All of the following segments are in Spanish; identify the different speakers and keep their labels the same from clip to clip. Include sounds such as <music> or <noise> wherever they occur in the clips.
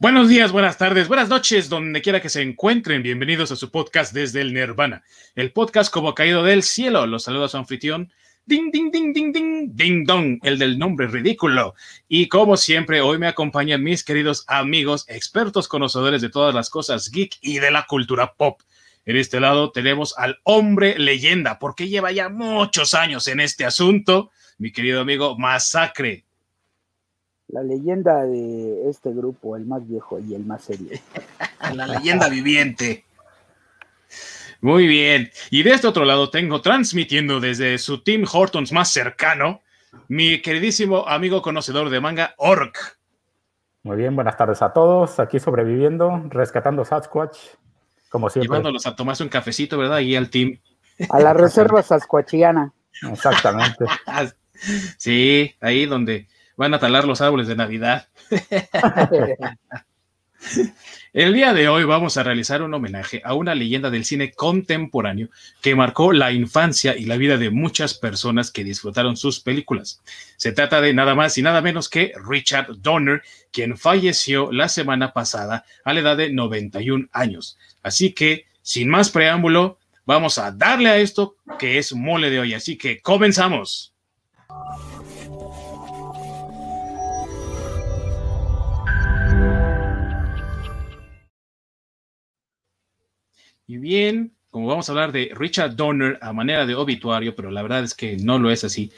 Speaker 1: Buenos días, buenas tardes, buenas noches, donde quiera que se encuentren. Bienvenidos a su podcast desde el Nirvana. El podcast como caído del cielo. Los saluda su anfitrión. Ding, ding, ding, ding, ding, ding, dong, el del nombre ridículo. Y como siempre, hoy me acompañan mis queridos amigos, expertos conocedores de todas las cosas geek y de la cultura pop. En este lado tenemos al hombre leyenda, porque lleva ya muchos años en este asunto, mi querido amigo Masacre
Speaker 2: la leyenda de este grupo, el más viejo y el más serio. <laughs>
Speaker 1: la leyenda viviente. Muy bien. Y de este otro lado tengo transmitiendo desde su Team Hortons más cercano, mi queridísimo amigo conocedor de manga, Orc.
Speaker 3: Muy bien, buenas tardes a todos. Aquí sobreviviendo, rescatando Sasquatch, como siempre.
Speaker 1: Llevándolos a tomarse un cafecito, ¿verdad? Y al team.
Speaker 2: A la reserva sasquatchiana.
Speaker 3: Exactamente. <laughs>
Speaker 1: sí, ahí donde van a talar los árboles de Navidad. <laughs> El día de hoy vamos a realizar un homenaje a una leyenda del cine contemporáneo que marcó la infancia y la vida de muchas personas que disfrutaron sus películas. Se trata de nada más y nada menos que Richard Donner, quien falleció la semana pasada a la edad de 91 años. Así que, sin más preámbulo, vamos a darle a esto que es mole de hoy. Así que comenzamos. Y bien, como vamos a hablar de Richard Donner a manera de obituario, pero la verdad es que no lo es así,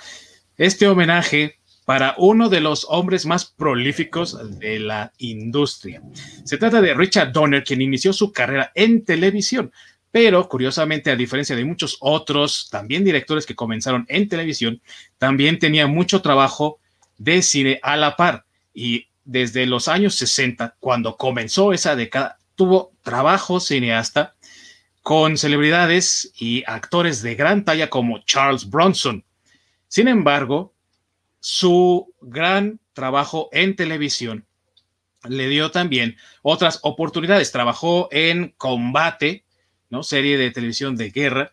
Speaker 1: este homenaje para uno de los hombres más prolíficos de la industria. Se trata de Richard Donner, quien inició su carrera en televisión, pero curiosamente, a diferencia de muchos otros, también directores que comenzaron en televisión, también tenía mucho trabajo de cine a la par. Y desde los años 60, cuando comenzó esa década, tuvo trabajo cineasta con celebridades y actores de gran talla como Charles Bronson. Sin embargo, su gran trabajo en televisión le dio también otras oportunidades. Trabajó en Combate, ¿no? serie de televisión de guerra.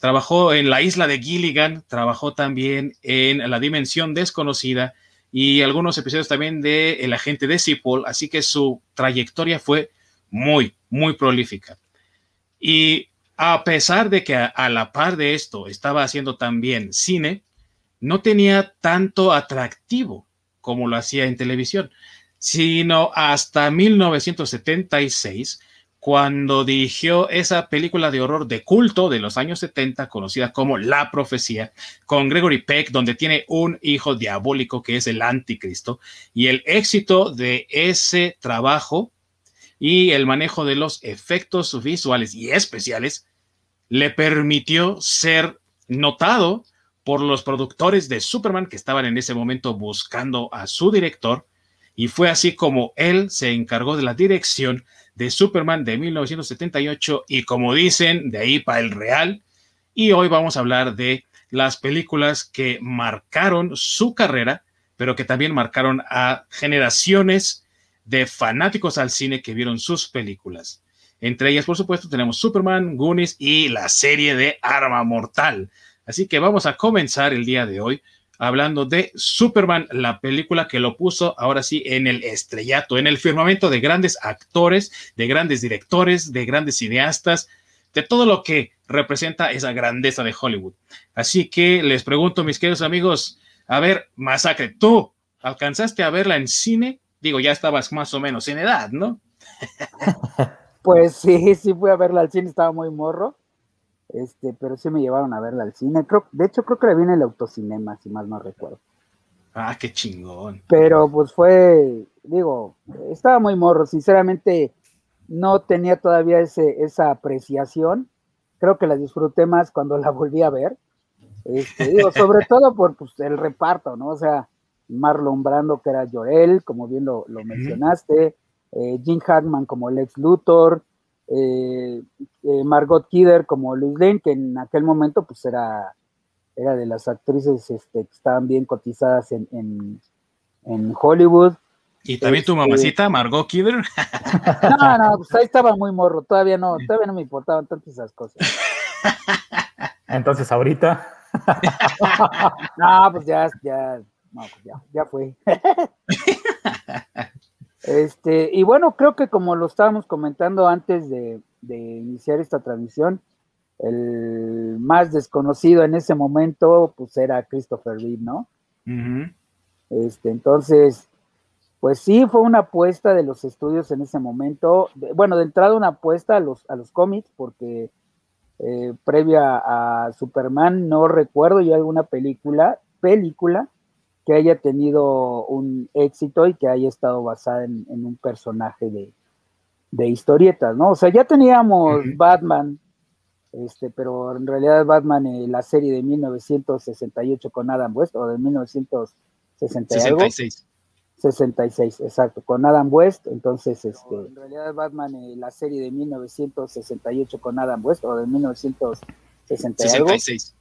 Speaker 1: Trabajó en La Isla de Gilligan, trabajó también en La Dimensión Desconocida y algunos episodios también de El Agente de Cipoll, así que su trayectoria fue muy, muy prolífica. Y a pesar de que a, la par de esto estaba haciendo también cine, no tenía tanto atractivo como lo hacía en televisión, sino hasta 1976, cuando dirigió esa película de horror de culto de los años 70, conocida como La Profecía, con Gregory Peck, donde tiene un hijo diabólico que es el anticristo, y el éxito de ese trabajo y el manejo de los efectos visuales y especiales le permitió ser notado por los productores de Superman que estaban en ese momento buscando a su director y fue así como él se encargó de la dirección de Superman de 1978 y como dicen, de ahí para el real. Y hoy vamos a hablar de las películas que marcaron su carrera, pero que también marcaron a generaciones de fanáticos al cine que vieron sus películas. Entre ellas, por supuesto, tenemos Superman, Goonies y la serie de Arma Mortal. Así que vamos a comenzar el día de hoy hablando de Superman, la película que lo puso ahora sí en el estrellato, en el firmamento de grandes actores, de grandes directores, de grandes cineastas, de todo lo que representa esa grandeza de Hollywood. Así que les pregunto, mis queridos amigos, a ver, Masacre, ¿tú alcanzaste a verla en cine Digo, ya estabas más o menos en edad, ¿no? <laughs>
Speaker 2: pues sí, sí fui a verla al cine, estaba muy morro. Este, pero sí me llevaron a verla al cine. Creo, de hecho, creo que la vi en el autocinema, si más no recuerdo.
Speaker 1: Ah, qué chingón.
Speaker 2: Pero pues fue, digo, estaba muy morro, sinceramente no tenía todavía ese, esa apreciación. Creo que la disfruté más cuando la volví a ver. Este, digo, <laughs> sobre todo por pues, el reparto, ¿no? O sea, Marlon Brando, que era Joel, como bien lo, mencionaste, eh, Jim Hackman como Lex Luthor, eh, eh, Margot Kidder como Luis Lane, que en aquel momento pues era, era de las actrices este, que estaban bien cotizadas en, Hollywood.
Speaker 1: ¿Y también tu este, mamacita, Margot Kidder? <laughs>
Speaker 2: No, no, pues ahí estaba muy morro, todavía no, todavía no me importaban tantas esas cosas. <laughs>
Speaker 3: Entonces ahorita. <laughs>
Speaker 2: No, pues ya, ya, no, pues ya, ya fue. <laughs> Este, y bueno, creo que como lo estábamos comentando antes de, iniciar esta transmisión, el más desconocido en ese momento, pues era Christopher Reeve, ¿no? Este, entonces, pues sí, fue una apuesta de los estudios en ese momento. bueno, de entrada una apuesta a los, a los cómics, porque eh, previa a Superman no recuerdo yo alguna película, película que haya tenido un éxito y que haya estado basada en, un personaje de, historietas, ¿no? O sea, ya teníamos Batman, este, pero en realidad Batman, en la serie de 1968 con Adam West, o de 1966. 66, exacto, con Adam West, entonces, este, en realidad Batman, en la serie de 1968 con Adam West, o de 1966.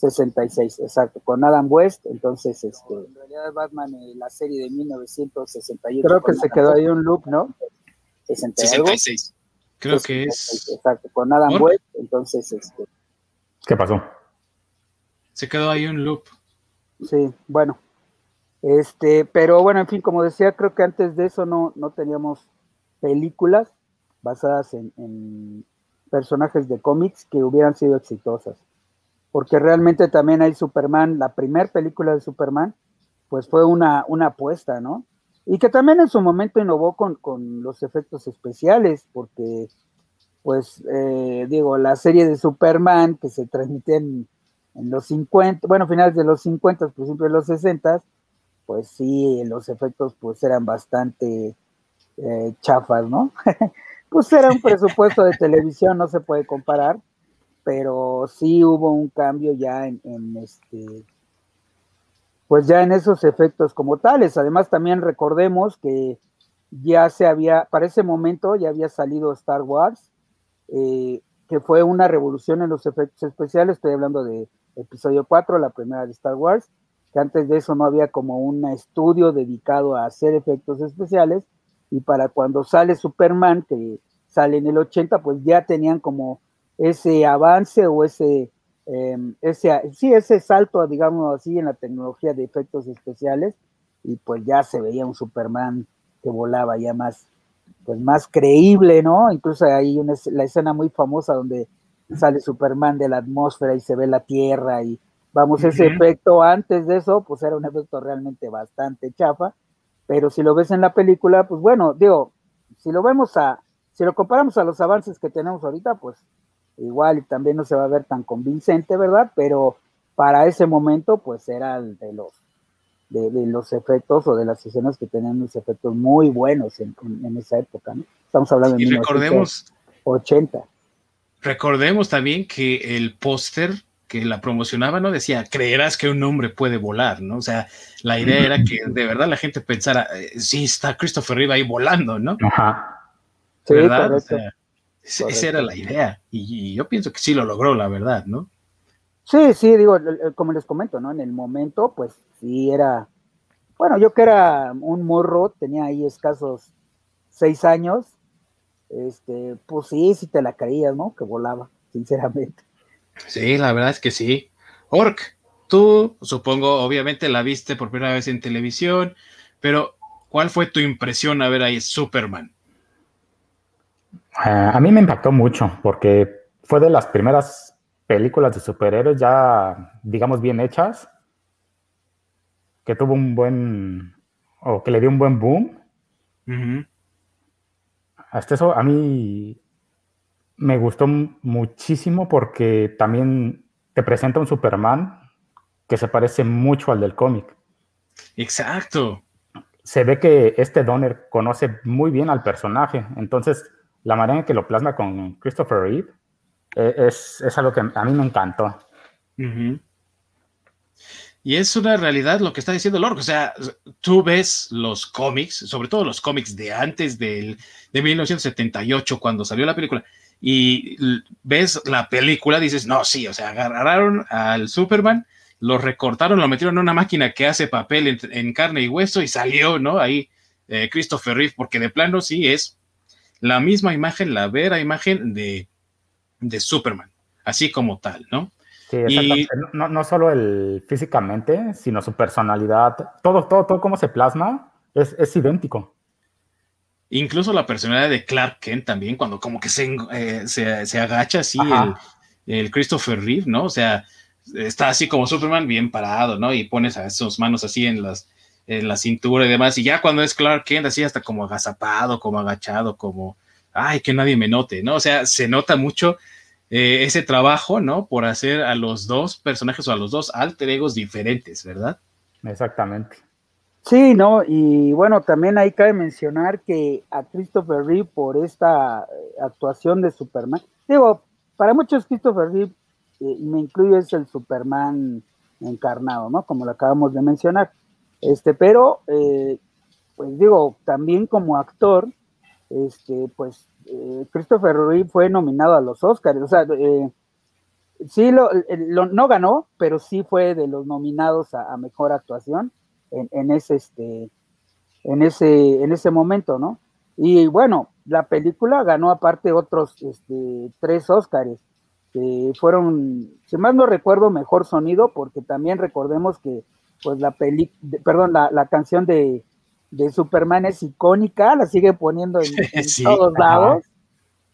Speaker 2: 66, exacto, con Adam West, entonces, este, en realidad Batman, en la serie de 1968. Creo que se quedó ahí un loop, ¿no?
Speaker 1: 66. Creo que es.
Speaker 2: Exacto, con Adam West, entonces, este.
Speaker 3: ¿Qué pasó?
Speaker 1: Se quedó ahí un loop.
Speaker 2: Sí, bueno. Este, pero bueno, en fin, como decía, creo que antes de eso no, no teníamos películas basadas en, en personajes de cómics que hubieran sido exitosas porque realmente también hay Superman, la primera película de Superman, pues fue una, una apuesta, ¿no? Y que también en su momento innovó con, los efectos especiales, porque, pues, eh, digo, la serie de Superman que se transmite en, los 50, bueno, finales de los 50, principios de los 60, pues sí, los efectos pues eran bastante eh, chafas, ¿no? <laughs> pues era un presupuesto de televisión, no se puede comparar, pero sí hubo un cambio ya en, este, pues ya en esos efectos como tales. Además, también recordemos que ya se había, para ese momento ya había salido Star Wars, eh, que fue una revolución en los efectos especiales. Estoy hablando de episodio 4, la primera de Star Wars, que antes de eso no había como un estudio dedicado a hacer efectos especiales. Y para cuando sale Superman, que sale en el 80, pues ya tenían como ese avance o ese, em, ese, sí, ese salto, digamos así, en la tecnología de efectos especiales, y pues ya se veía un Superman que volaba ya más, pues más creíble, ¿no? Incluso hay una, la escena muy famosa donde sale Superman de la atmósfera y se ve la Tierra y vamos, ese efecto antes de eso, pues era un efecto realmente bastante chafa, pero si lo ves en la película, pues bueno, digo, si lo vemos a, si lo comparamos a los avances que tenemos ahorita, pues igual y también no se va a ver tan convincente, ¿verdad? Pero para ese momento, pues era de los, de, los efectos o de las escenas que tenían unos efectos muy buenos en, esa época, ¿no? Estamos hablando de
Speaker 1: y recordemos,
Speaker 2: 80.
Speaker 1: Recordemos también que el póster que la promocionaba, ¿no? Decía, creerás que un hombre puede volar, ¿no? O sea, la idea era que de verdad la gente pensara, eh, sí, está Christopher Reeve ahí volando, ¿no? Ajá. Sí, ¿verdad? Esa era la idea. Y, yo pienso que sí lo logró, la verdad, ¿no?
Speaker 2: Sí, sí, digo, como les comento, ¿no? En el momento, pues sí era. Bueno, yo que era un morro, tenía ahí escasos seis años. Este, pues sí, sí te la creías, ¿no? Que volaba, sinceramente.
Speaker 1: Sí, la verdad es que sí. Ork, tú supongo, obviamente la viste por primera vez en televisión, pero ¿cuál fue tu impresión a ver ahí Superman?
Speaker 3: A mí me impactó mucho porque fue de las primeras películas de superhéroes ya, digamos, bien hechas, que tuvo un buen, o que le dio un buen boom. Hasta eso a mí me gustó muchísimo porque también te presenta un Superman que se parece mucho al del cómic.
Speaker 1: Exacto.
Speaker 3: Se ve que este Donner conoce muy bien al personaje, entonces la manera en que lo plasma con Christopher Reeve eh, es, algo que a mí me encantó.
Speaker 1: Y es una realidad lo que está diciendo Lord. O sea, tú ves los cómics, sobre todo los cómics de antes del, de 1978, cuando salió la película, y ves la película, dices, no, sí, o sea, agarraron al Superman, lo recortaron, lo metieron en una máquina que hace papel en, carne y hueso y salió, ¿no? Ahí eh, Christopher Reeve, porque de plano sí es la misma imagen, la vera imagen de, Superman, así como tal, ¿no?
Speaker 3: Sí, y, no, no, solo el físicamente, sino su personalidad, todo, todo, todo cómo se plasma es, idéntico.
Speaker 1: Incluso la personalidad de Clark Kent también, cuando como que se, eh, se, agacha así el, el, Christopher Reeve, ¿no? O sea, está así como Superman bien parado, ¿no? Y pones a sus manos así en las en la cintura y demás, y ya cuando es Clark Kent, así hasta como agazapado, como agachado, como, ay, que nadie me note, ¿no? O sea, se nota mucho eh, ese trabajo, ¿no? Por hacer a los dos personajes o a los dos alter egos diferentes, ¿verdad?
Speaker 3: Exactamente.
Speaker 2: Sí, ¿no? Y bueno, también ahí cabe mencionar que a Christopher Reeve por esta eh, actuación de Superman, digo, para muchos Christopher Reeve, eh, me incluyo, es el Superman encarnado, ¿no? Como lo acabamos de mencionar. Este, pero, eh, pues digo, también como actor, este, pues eh, Christopher Reeve fue nominado a los Oscars, o sea, eh, sí lo, no ganó, pero sí fue de los nominados a, mejor actuación en, ese, este, en ese, en ese momento, ¿no? Y bueno, la película ganó aparte otros este, tres Oscars, que fueron, si más no recuerdo, mejor sonido, porque también recordemos que pues la peli, perdón, la, canción de, Superman es icónica, la sigue poniendo en, <laughs> todos lados.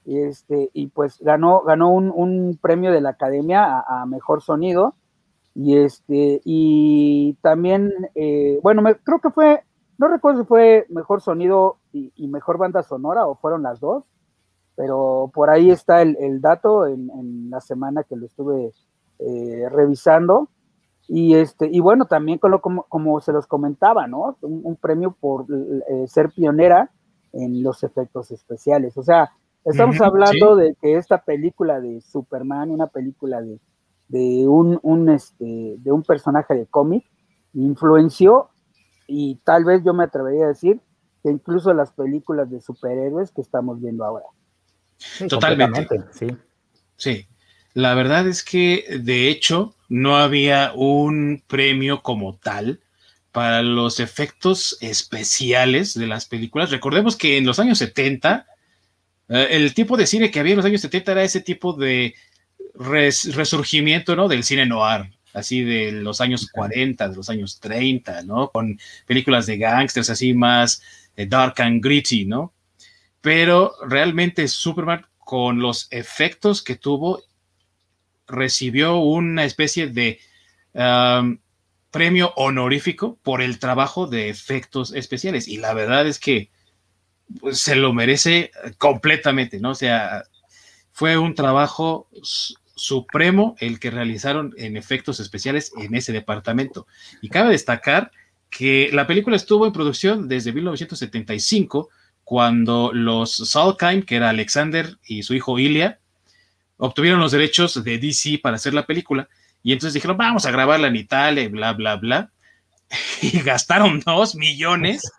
Speaker 2: Y, este, y pues ganó, ganó un, premio de la academia a, mejor sonido. Y este, y también, eh, bueno, creo que fue, no recuerdo si fue mejor sonido y, mejor banda sonora o fueron las dos, pero por ahí está el, dato en, la semana que lo estuve eh, revisando. Y, este, y bueno, también como, como se los comentaba, ¿no? Un, premio por eh, ser pionera en los efectos especiales. O sea, estamos hablando de que esta película de Superman, una película de, de, un, un, este, de un personaje de cómic, influenció y tal vez yo me atrevería a decir que incluso las películas de superhéroes que estamos viendo ahora.
Speaker 1: Totalmente. Sí. Sí. La verdad es que, de hecho, no había un premio como tal para los efectos especiales de las películas. Recordemos que en los años 70, eh, el tipo de cine que había en los años 70 era ese tipo de resurgimiento, ¿no? Del cine noir, así de los años 40, de los años 30, ¿no? Con películas de gangsters así más eh, dark and gritty, ¿no? Pero realmente Superman con los efectos que tuvo recibió una especie de premio honorífico por el trabajo de efectos especiales. Y la verdad es que pues, se lo merece completamente, ¿no? O sea, fue un trabajo supremo el que realizaron en efectos especiales en ese departamento. Y cabe destacar que la película estuvo en producción desde 1975, cuando los Salkheim, que era Alexander y su hijo Ilya, obtuvieron los derechos de DC para hacer la película y entonces dijeron, vamos a grabarla en Italia y bla, bla, bla. <laughs> Y gastaron dos millones,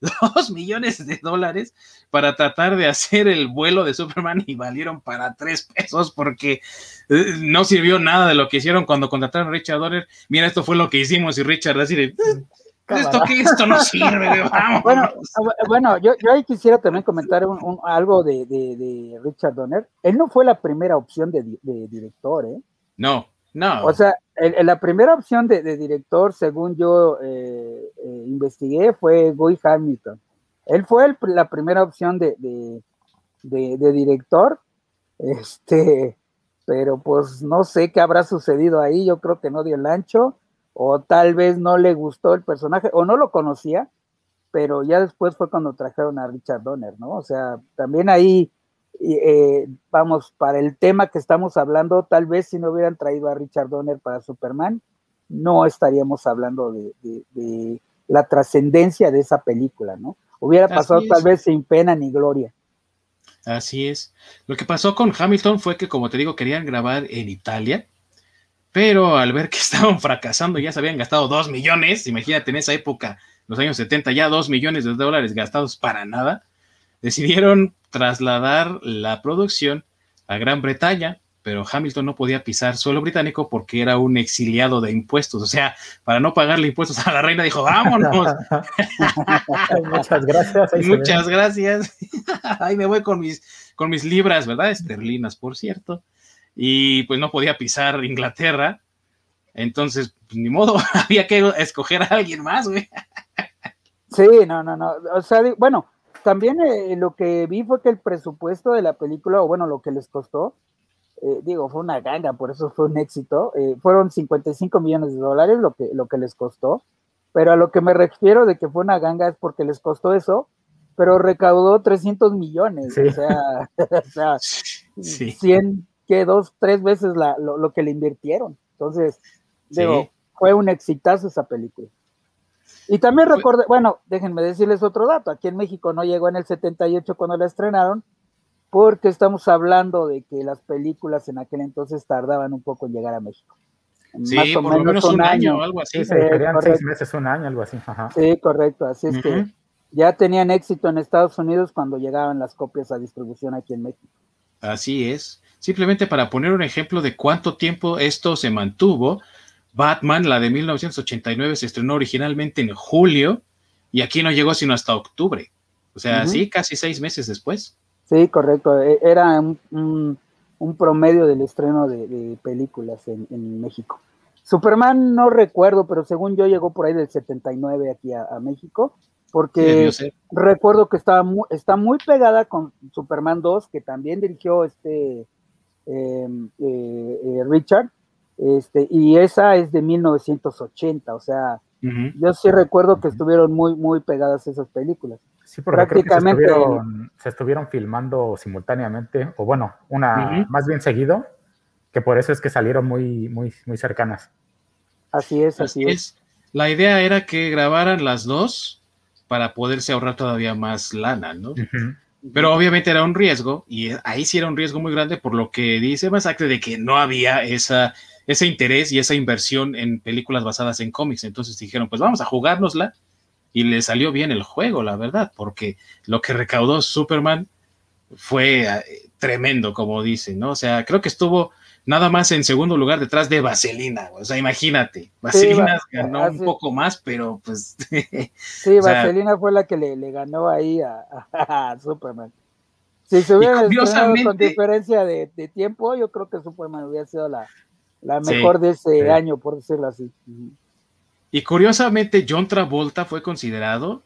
Speaker 1: <laughs> dos millones de dólares para tratar de hacer el vuelo de Superman y valieron para tres pesos porque eh, no sirvió nada de lo que hicieron cuando contrataron a Richard Donner. Mira, esto fue lo que hicimos y Richard así de, esto que esto no sirve, vamos.
Speaker 2: Bueno, bueno yo, yo, ahí quisiera también comentar un, algo de, de, Richard Donner. Él no fue la primera opción de, director, ¿eh?
Speaker 1: No, no.
Speaker 2: O sea, la primera opción de, director, según yo eh, eh, investigué, fue Guy Hamilton. Él fue la primera opción de, director, este, pero pues no sé qué habrá sucedido ahí. Yo creo que no dio el ancho o tal vez no le gustó el personaje, o no lo conocía, pero ya después fue cuando trajeron a Richard Donner, ¿no? O sea, también ahí, eh, vamos, para el tema que estamos hablando, tal vez si no hubieran traído a Richard Donner para Superman, no estaríamos hablando de, la trascendencia de esa película, ¿no? Hubiera pasado tal vez sin pena ni gloria.
Speaker 1: Así es. Lo que pasó con Hamilton fue que, como te digo, querían grabar en Italia pero al ver que <laughs> estaban fracasando, ya se habían gastado dos millones, imagínate en esa época, los años 70, ya dos millones de dólares gastados para nada, decidieron trasladar la producción a Gran Bretaña, pero Hamilton no podía pisar suelo británico porque era un exiliado de impuestos, o sea, para no pagarle impuestos a la reina dijo, vámonos. <laughs>
Speaker 3: Muchas gracias.
Speaker 1: Muchas gracias. <laughs> Ahí me voy con mis, con mis libras, ¿verdad? Esterlinas, por cierto y pues no podía pisar Inglaterra. Entonces, pues, ni modo, <laughs> había que escoger a alguien más, güey.
Speaker 2: Sí, no, no, no. O sea, bueno, también eh, lo que vi fue que el presupuesto de la película, o bueno, lo que les costó, eh, digo, fue una ganga, por eso fue un éxito, eh, fueron 55 millones de dólares lo que, lo que les costó, pero a lo que me refiero de que fue una ganga es porque les costó eso, pero recaudó 300 millones, o sea, <laughs> o sea 100, que dos, tres veces lo, que le invirtieron. Entonces, digo, fue un exitazo esa película. Y también recordé, bueno, déjenme decirles otro dato, aquí en México no llegó en el 78 cuando la estrenaron, porque estamos hablando de que las películas en aquel entonces tardaban un poco en llegar a México.
Speaker 1: Sí, Más o por menos lo menos un, año, o algo así.
Speaker 3: Sí, seis meses, un año, algo así.
Speaker 2: Sí, correcto. Así es que ya tenían éxito en Estados Unidos cuando llegaban las copias a distribución aquí en México.
Speaker 1: Así es. Simplemente para poner un ejemplo de cuánto tiempo esto se mantuvo, Batman, la de 1989, se estrenó originalmente en julio y aquí no llegó sino hasta octubre. O sea, sí, casi seis meses después.
Speaker 2: Sí, correcto. E, era un, promedio del estreno de, películas en, México. Superman no recuerdo, pero según yo llegó por ahí del 79 aquí a, México, porque recuerdo que estaba está muy pegada con Superman 2, que también dirigió este Richard, este, y esa es de 1980, o sea, yo sí recuerdo que estuvieron muy, muy pegadas esas películas.
Speaker 3: Sí, prácticamente se, estuvieron, filmando simultáneamente, o bueno, una más bien seguido, que por eso es que salieron muy, muy, muy cercanas.
Speaker 2: Así es, así, es.
Speaker 1: La idea era que grabaran las dos para poderse ahorrar todavía más lana, ¿no? Pero obviamente era un riesgo, y ahí sí era un riesgo muy grande, por lo que dice Masacre de que no había esa, ese interés y esa inversión en películas basadas en cómics. Entonces dijeron, pues vamos a jugárnosla y le salió bien el juego, la verdad, porque lo que recaudó Superman fue eh, tremendo, como dicen, ¿no? O sea, creo que estuvo nada más en segundo lugar detrás de Vaselina, o sea, imagínate, Vaselina ganó un poco más, pero pues... <laughs>
Speaker 2: sí, Vaselina fue la que le, ganó ahí a, Superman. Si se hubiera con diferencia de, tiempo, yo creo que Superman hubiera sido la, mejor de ese año, por decirlo así.
Speaker 1: Y curiosamente, John Travolta fue considerado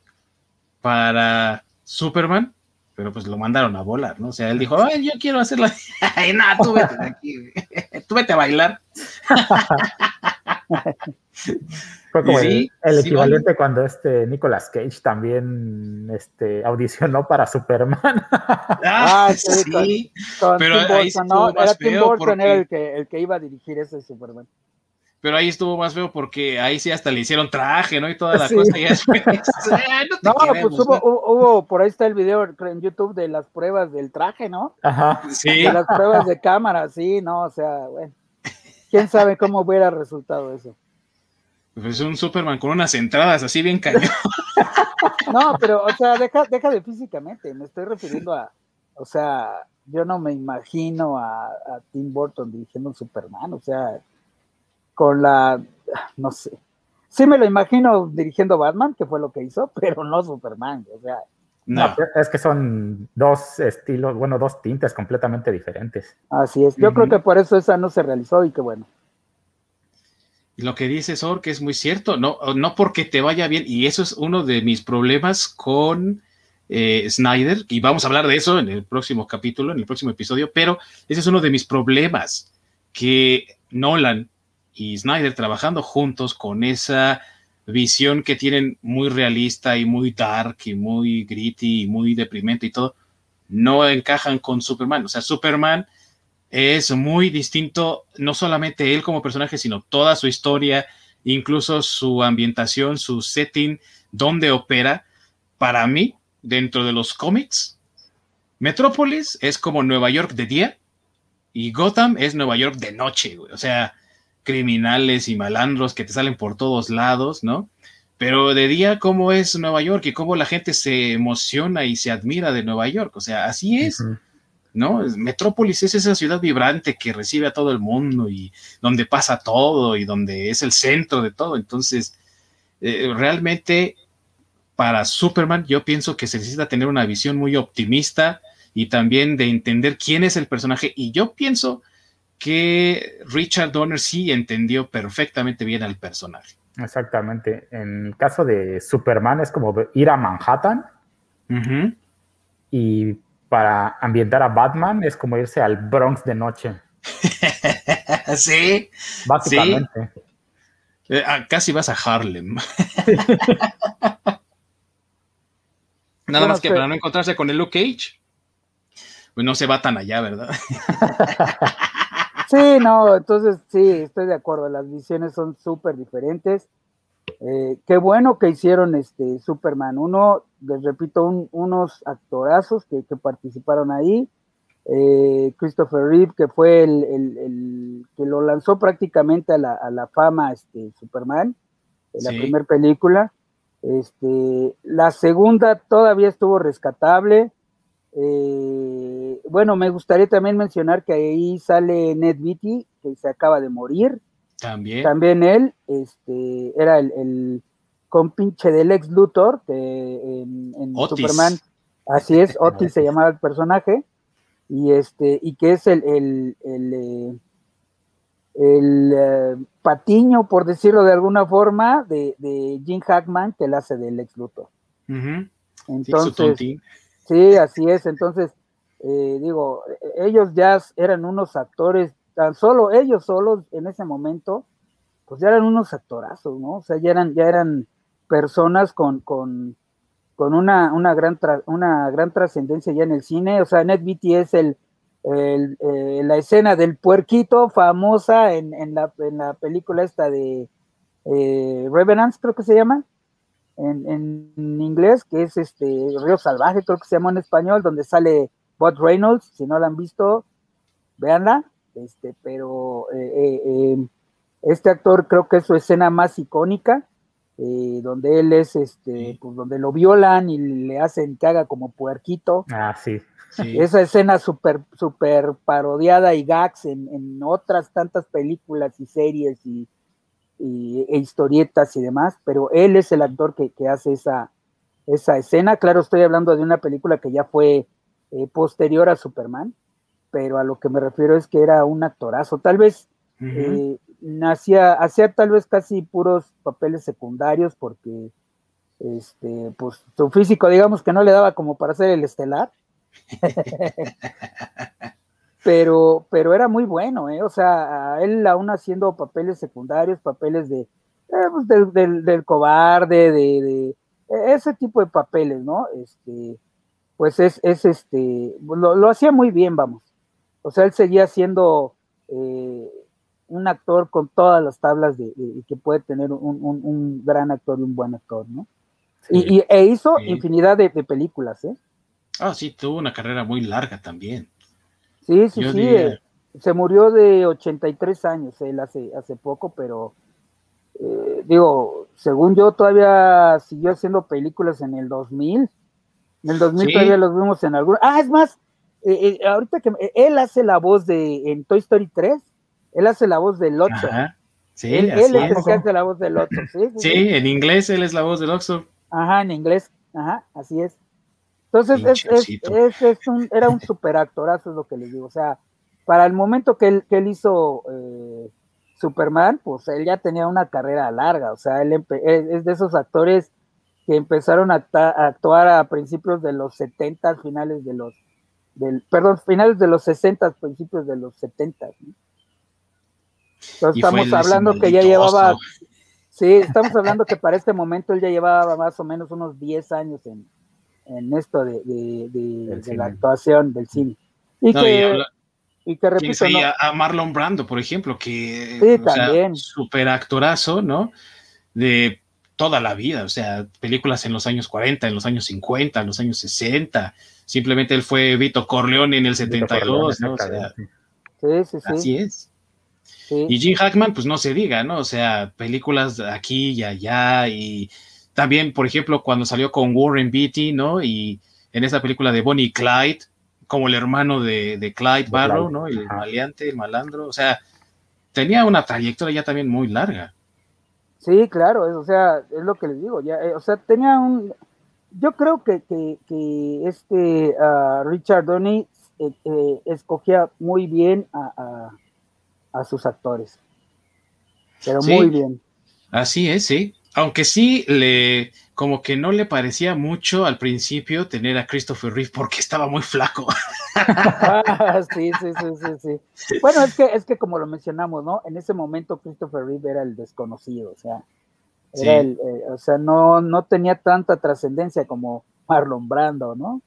Speaker 1: para Superman, pero pues lo mandaron a volar, ¿no? O sea, él dijo, ay, yo quiero hacerla. <laughs> Ay, nada, tú vete de aquí, tú vete a bailar. <laughs>
Speaker 3: Fue como el, equivalente cuando este Nicolas Cage también este, audicionó para Superman. <laughs>
Speaker 2: Ah, ah sí, pero ahí ¿no? Era Tim Burton el que, el que iba a dirigir ese Superman
Speaker 1: pero ahí estuvo más feo porque ahí sí hasta le hicieron traje, ¿no? Y toda la cosa. Y después, <laughs> <laughs>
Speaker 2: no, pues hubo, hubo, por ahí está el video en YouTube de las pruebas del traje, ¿no?
Speaker 3: Ajá.
Speaker 2: Sí. De las pruebas de cámara, sí, no, o sea, bueno. ¿Quién sabe cómo hubiera resultado eso?
Speaker 1: Pues un Superman con unas entradas así bien cañón. <laughs>
Speaker 2: no, pero, o sea, deja, deja de físicamente, me estoy refiriendo a, o sea, yo no me imagino a, a Tim Burton dirigiendo un Superman, o sea, con la, no sé, sí me lo imagino dirigiendo Batman, que fue lo que hizo, <laughs> pero no Superman, o sea.
Speaker 3: No, es que son dos estilos, bueno, dos tintes completamente diferentes.
Speaker 2: Así es, yo creo que por eso esa no se realizó y qué bueno.
Speaker 1: Y lo que dice Sor, que es muy cierto, no, no porque te vaya bien, y eso es uno de mis problemas con eh, Snyder, y vamos a hablar de eso en el próximo capítulo, en el próximo episodio, pero ese es uno de mis problemas, que Nolan y Snyder trabajando juntos con esa visión que tienen muy realista y muy dark y muy gritty y muy deprimente y todo, no encajan con Superman. O sea, Superman es muy distinto, no solamente él como personaje, sino toda su historia, incluso su ambientación, su setting, donde opera. Para mí, dentro de los cómics, Metrópolis es como Nueva York de día y Gotham es Nueva York de noche. O sea, criminales y malandros que te salen por todos lados, ¿no? Pero de día, ¿cómo es Nueva York y cómo la gente se emociona y se admira de Nueva York? O sea, así es, ¿no? Metrópolis es esa ciudad vibrante que recibe a todo el mundo y donde pasa todo y donde es el centro de todo. Entonces, eh, realmente para Superman yo pienso que se necesita tener una visión muy optimista y también de entender quién es el personaje. Y yo pienso que Richard Donner sí entendió perfectamente bien al personaje.
Speaker 3: Exactamente. En el caso de Superman es como ir a Manhattan Y para ambientar a Batman es como irse al Bronx de noche. <laughs>
Speaker 1: sí.
Speaker 3: Básicamente.
Speaker 1: Eh, ah, casi vas a Harlem. <laughs> <laughs> Nada más que para no encontrarse con el Luke Cage, pues no se va tan allá, ¿verdad?
Speaker 2: Sí, no, entonces sí, estoy de acuerdo, las visiones son súper diferentes. Eh, qué bueno que hicieron este Superman 1, les repito, unos actorazos que, participaron ahí. Eh, Christopher Reeve, que fue el, que lo lanzó prácticamente a la, fama, este, Superman, en la primera película. Este, la segunda todavía estuvo rescatable. Eh, bueno, me gustaría también mencionar que ahí sale Ned Beatty, que se acaba de morir.
Speaker 1: También.
Speaker 2: También él, este, era el, compinche del ex Luthor, que en, Superman, así es, <laughs> Otis se llamaba el personaje, y este, y que es el, el, el, eh, eh, patiño, por decirlo de alguna forma, de, de Jim Hackman, que él hace del ex Luthor. Entonces, sí, así es, entonces, eh, digo, ellos ya eran unos actores tan solo ellos solos en ese momento, pues ya eran unos actorazos, ¿no? O sea, ya eran, ya eran personas con, con, con una, una, gran una gran trascendencia ya en el cine. O sea, Ned Beatty es el, eh, la escena del puerquito famosa en, en, la, en la, película esta de eh, Revenants, creo que se llama, en, en, inglés, que es este Río Salvaje, creo que se llama en español, donde sale Bud Reynolds, si no la han visto, véanla. Este, pero eh, eh, eh, este actor creo que es su escena más icónica, donde él es, este, pues donde lo violan y le hacen que haga como puerquito.
Speaker 3: Ah, sí. <laughs>
Speaker 2: Esa escena súper super parodiada y gags en, otras tantas películas y series y, e historietas y demás, pero él es el actor que, hace esa, esa escena. Claro, estoy hablando de una película que ya fue posterior a Superman, pero a lo que me refiero es que era un actorazo. Tal vez eh, hacía tal vez casi puros papeles secundarios porque este, pues su físico, digamos que no le daba como para ser el estelar. <laughs> pero, pero era muy bueno, ¿eh? o sea, él aún haciendo papeles secundarios, papeles de, eh, pues, del, cobarde, de, e, ese tipo de papeles, ¿no? Este, pues es, es este, lo hacía muy bien, vamos. O sea, él seguía siendo eh, un actor con todas las tablas de, que puede tener un, gran actor y un buen actor, ¿no? y, e hizo infinidad de, películas, ¿eh?
Speaker 1: Ah, sí, tuvo una carrera muy larga también.
Speaker 2: Sí, sí, sí. Eh, se murió de 83 años él hace, hace poco, pero eh, digo, según yo todavía siguió haciendo películas en el 2000. En el 2000 todavía los vimos en algún... Ah, es más, eh, eh, ahorita que él hace la voz de en Toy Story 3, él hace la voz del 8.
Speaker 1: Sí,
Speaker 2: él, es el que hace la voz del 8.
Speaker 1: Sí, en inglés él es la voz del 8.
Speaker 2: Ajá, en inglés. Ajá, así es. Entonces, es, es, es, un, era un super actorazo, es lo que les digo. O sea, para el momento que él, que él hizo Superman, pues él ya tenía una carrera larga. O sea, él es de esos actores que empezaron a, a, actuar a principios de los 70, finales de los del, perdón, finales de los 60, principios de los 70. Entonces estamos hablando que ya llevaba, sí, estamos hablando que para este momento él ya llevaba más o menos unos 10 años en, en esto de, de, la actuación del cine. Y que,
Speaker 1: y, que repito, a Marlon Brando, por ejemplo, que sí, también. super actorazo, ¿no? De toda la vida, o sea, películas en los años 40, en los años 50, en los años 60, simplemente él fue Vito Corleone en el 72, ¿no? O sea,
Speaker 2: sí, sí, sí.
Speaker 1: Así es. Y Jim Hackman, pues no se diga, ¿no? O sea, películas aquí y allá, y también, por ejemplo, cuando salió con Warren Beatty, ¿no? Y en esa película de Bonnie Clyde, como el hermano de, Clyde Barrow, ¿no? El maleante, el malandro, o sea, tenía una trayectoria ya también muy larga.
Speaker 2: Sí, claro, o sea, es lo que les digo, ya, eh, o sea, tenía un, yo creo que, que, este ah, Richard Donny eh, eh, escogía muy bien a, sus actores, pero muy bien.
Speaker 1: Así es, sí, aunque sí le como que no le parecía mucho al principio tener a Christopher Reeve porque estaba muy flaco. <laughs>
Speaker 2: sí, sí, sí, sí, sí. Bueno, es que, es que como lo mencionamos, ¿no? En ese momento Christopher Reeve era el desconocido, o sea, era el, eh, o sea, no, no tenía tanta trascendencia como Marlon Brando, ¿no?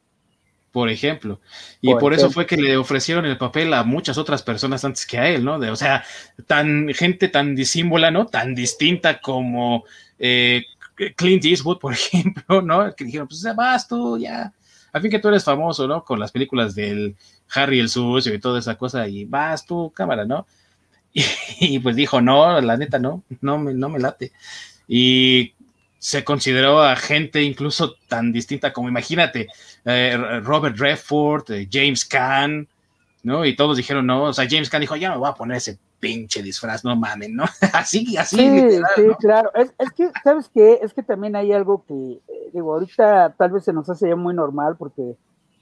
Speaker 1: Por ejemplo. Y por, eso fue que le ofrecieron el papel a muchas otras personas antes que a él, ¿no? De, o sea, tan gente tan disímbola, ¿no? Tan distinta como eh, Clint Eastwood, por <laughs> ejemplo, ¿no? Que dijeron, pues vas tú, ya. A fin que tú eres famoso, ¿no? Con las películas del Harry el Sucio y toda esa cosa, y vas tú, cámara, ¿no? <laughs> Y, pues dijo, no, la neta, no, no me, no me late. Y se consideró a gente incluso tan distinta como, imagínate, eh, Robert Redford, eh, James Caan, ¿no? Y todos dijeron, no, o sea, James Caan dijo, ya me voy a poner ese pinche disfraz, no mamen, ¿no? <laughs> así, así.
Speaker 2: Sí, sí, claro. Es, que, ¿sabes qué? Es que también hay algo que, eh, digo, ahorita tal vez se nos hace ya muy normal porque,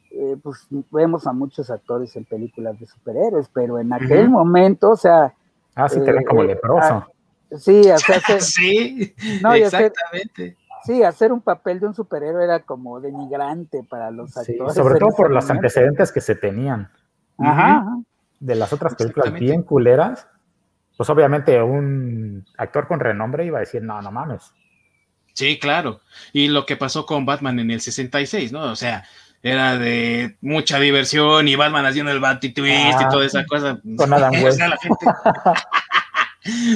Speaker 2: eh, pues, vemos a muchos actores en películas de superhéroes, pero en aquel momento, o sea...
Speaker 3: Ah, sí, te ven como eh, leproso. Ah,
Speaker 2: sí, o sea, <laughs>
Speaker 1: sí, exactamente.
Speaker 2: sí, hacer un papel de un superhéroe era como denigrante para los actores.
Speaker 3: sobre todo por los antecedentes que se tenían. Ajá. De las otras películas bien culeras, pues obviamente un actor con renombre iba a decir, no, no mames.
Speaker 1: Sí, claro. Y lo que pasó con Batman en el 66, ¿no? O sea, era de mucha diversión y Batman haciendo el Batty Twist y toda esa ah, cosa.
Speaker 3: Con Adam <laughs> West. la gente <laughs>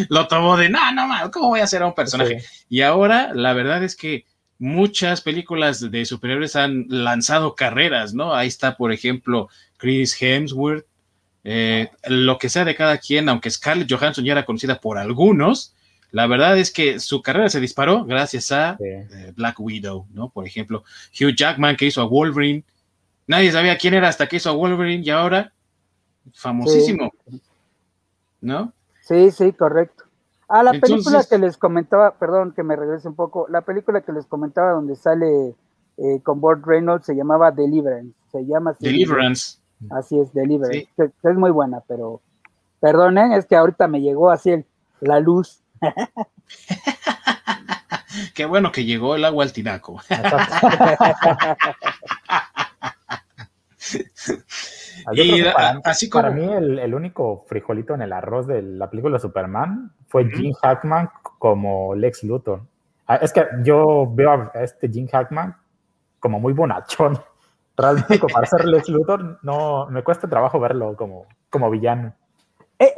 Speaker 1: lo tomó de, no, no ¿cómo voy a hacer a un personaje? Y ahora, la verdad es que muchas películas de superhéroes han lanzado carreras, ¿no? Ahí está, por ejemplo, Chris Hemsworth, eh, lo que sea de cada quien, aunque Scarlett Johansson ya era conocida por algunos, la verdad es que su carrera se disparó gracias a eh, Black Widow, ¿no? Por ejemplo, Hugh Jackman que hizo a Wolverine. Nadie sabía quién era hasta que hizo a Wolverine y ahora famosísimo, ¿no?
Speaker 2: Sí, sí, correcto. Ah, la película que les comentaba, perdón que me regrese un poco, la película que les comentaba donde sale eh, con Burt Reynolds se llamaba Deliverance, se llama
Speaker 1: Deliverance.
Speaker 2: Así es, Delivery. es muy buena, pero perdonen, es que ahorita me llegó así la luz. <laughs>
Speaker 1: Qué bueno que llegó el agua al tinaco. <laughs>
Speaker 3: y, para, así como... para mí el, único frijolito en el arroz de la película Superman fue Jim Hackman como Lex Luthor. Ah, es que yo veo a este Jim Hackman como muy bonachón <laughs> realmente para ser Lex Luthor no me cuesta trabajo verlo como, como villano.
Speaker 2: Eh,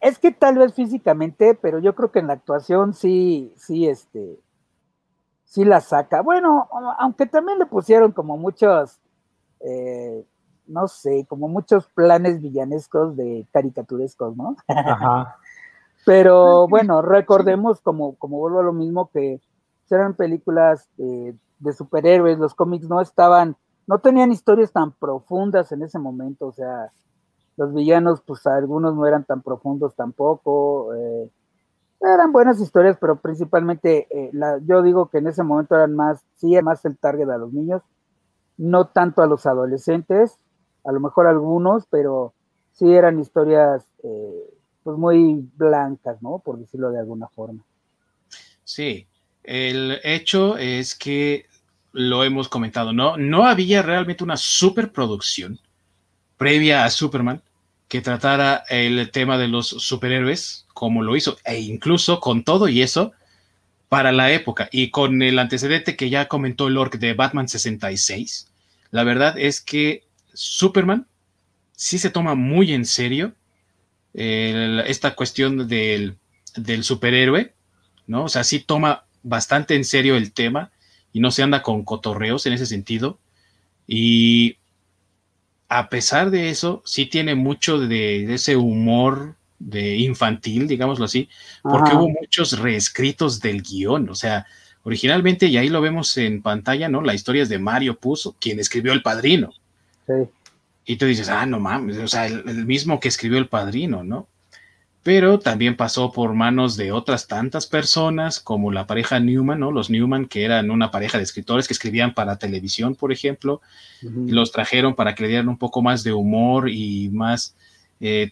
Speaker 2: es que tal vez físicamente, pero yo creo que en la actuación sí, sí, este, sí la saca. Bueno, aunque también le pusieron como muchos, eh, no sé, como muchos planes villanescos de caricaturescos, ¿no? Ajá. <laughs> pero bueno, recordemos, como, como vuelvo a lo mismo, que eran películas de superhéroes, los cómics no estaban no tenían historias tan profundas en ese momento, o sea, los villanos, pues algunos no eran tan profundos tampoco, eh, eran buenas historias, pero principalmente eh, yo digo que en ese momento eran más, sí, más el target a los niños, no tanto a los adolescentes, a lo mejor algunos, pero sí eran historias eh, pues muy blancas, ¿no? Por decirlo de alguna forma.
Speaker 1: Sí, el hecho es que lo hemos comentado, ¿no? No había realmente una superproducción previa a Superman que tratara el tema de los superhéroes como lo hizo, e incluso con todo y eso, para la época y con el antecedente que ya comentó Lork de Batman 66, la verdad es que Superman sí se toma muy en serio esta cuestión del, del superhéroe, ¿no? O sea, sí toma bastante en serio el tema y no se anda con cotorreos en ese sentido. Y a pesar de eso, sí tiene mucho de, ese humor de infantil, digámoslo así, porque hubo muchos reescritos del guion, o sea, originalmente, y ahí lo vemos en pantalla, ¿no? La historia es de Mario Puzo, quien escribió El Padrino. Sí. Y tú dices, ah, no mames, o sea, el, mismo que escribió El Padrino, ¿no? pero también pasó por manos de otras tantas personas, como la pareja Newman, ¿no? Los Newman, que eran una pareja de escritores que escribían para televisión, por ejemplo, y los trajeron para que le dieran un poco más de humor y más eh,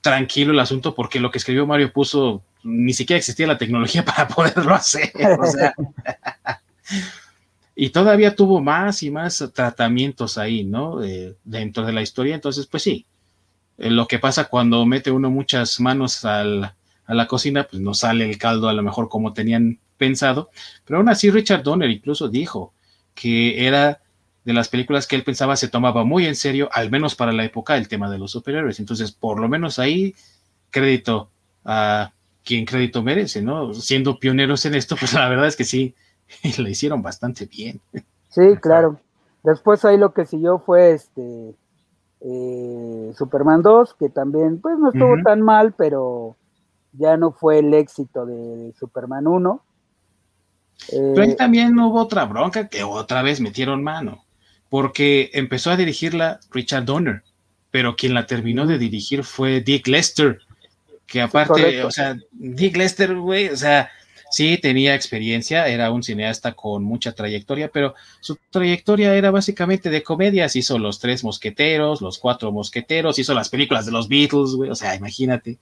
Speaker 1: tranquilo el asunto, porque lo que escribió Mario puso, ni siquiera existía la tecnología <laughs> para poderlo hacer. <laughs> y todavía tuvo más y más tratamientos ahí, ¿no? dentro de la historia. Entonces, pues sí, eh, lo que pasa cuando mete uno muchas manos al, a la cocina, pues no sale el caldo a lo mejor como tenían pensado. Pero aún así, Richard Donner incluso dijo que era de las películas que él pensaba se tomaba muy en serio, al menos para la época, el tema de los superhéroes. Entonces, por lo menos ahí, crédito a quien crédito merece, ¿no? Siendo pioneros en esto, <laughs> pues la verdad es que sí, <laughs> lo hicieron bastante bien.
Speaker 2: Sí, claro. Después ahí lo que siguió fue este eh, Superman 2, que también pues no estuvo tan mal, pero ya no fue el éxito de Superman 1.
Speaker 1: pero ahí eh, también hubo otra bronca que otra vez metieron mano, porque empezó a dirigirla Richard Donner, pero quien la terminó de dirigir fue Dick Lester, que aparte, o sea, Dick Lester, güey, o sea, sí tenía experiencia, era un cineasta con mucha trayectoria, pero su trayectoria era básicamente de comedias, hizo Los Tres Mosqueteros, Los Cuatro Mosqueteros, hizo las películas de los Beatles, güey, o sea, imagínate,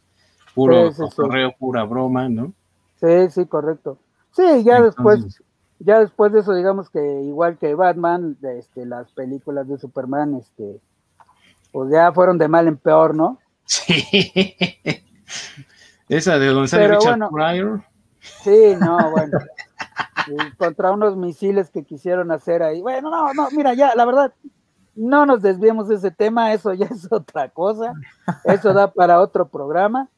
Speaker 1: puro correo, pura broma, ¿no?
Speaker 2: Sí, sí, correcto. Sí, ya después, ya después de eso, digamos que igual que Batman, este, las películas de Superman, este, pues ya fueron de mal en peor, ¿no? <laughs>
Speaker 1: Sí. Esa de donde sale Richard Pryor.
Speaker 2: Sí, no, bueno. contra unos misiles que quisieron hacer ahí. Bueno, no, no, mira, ya, la verdad, no nos desviemos de ese tema, eso ya <laughs> es otra cosa. Eso da para otro programa.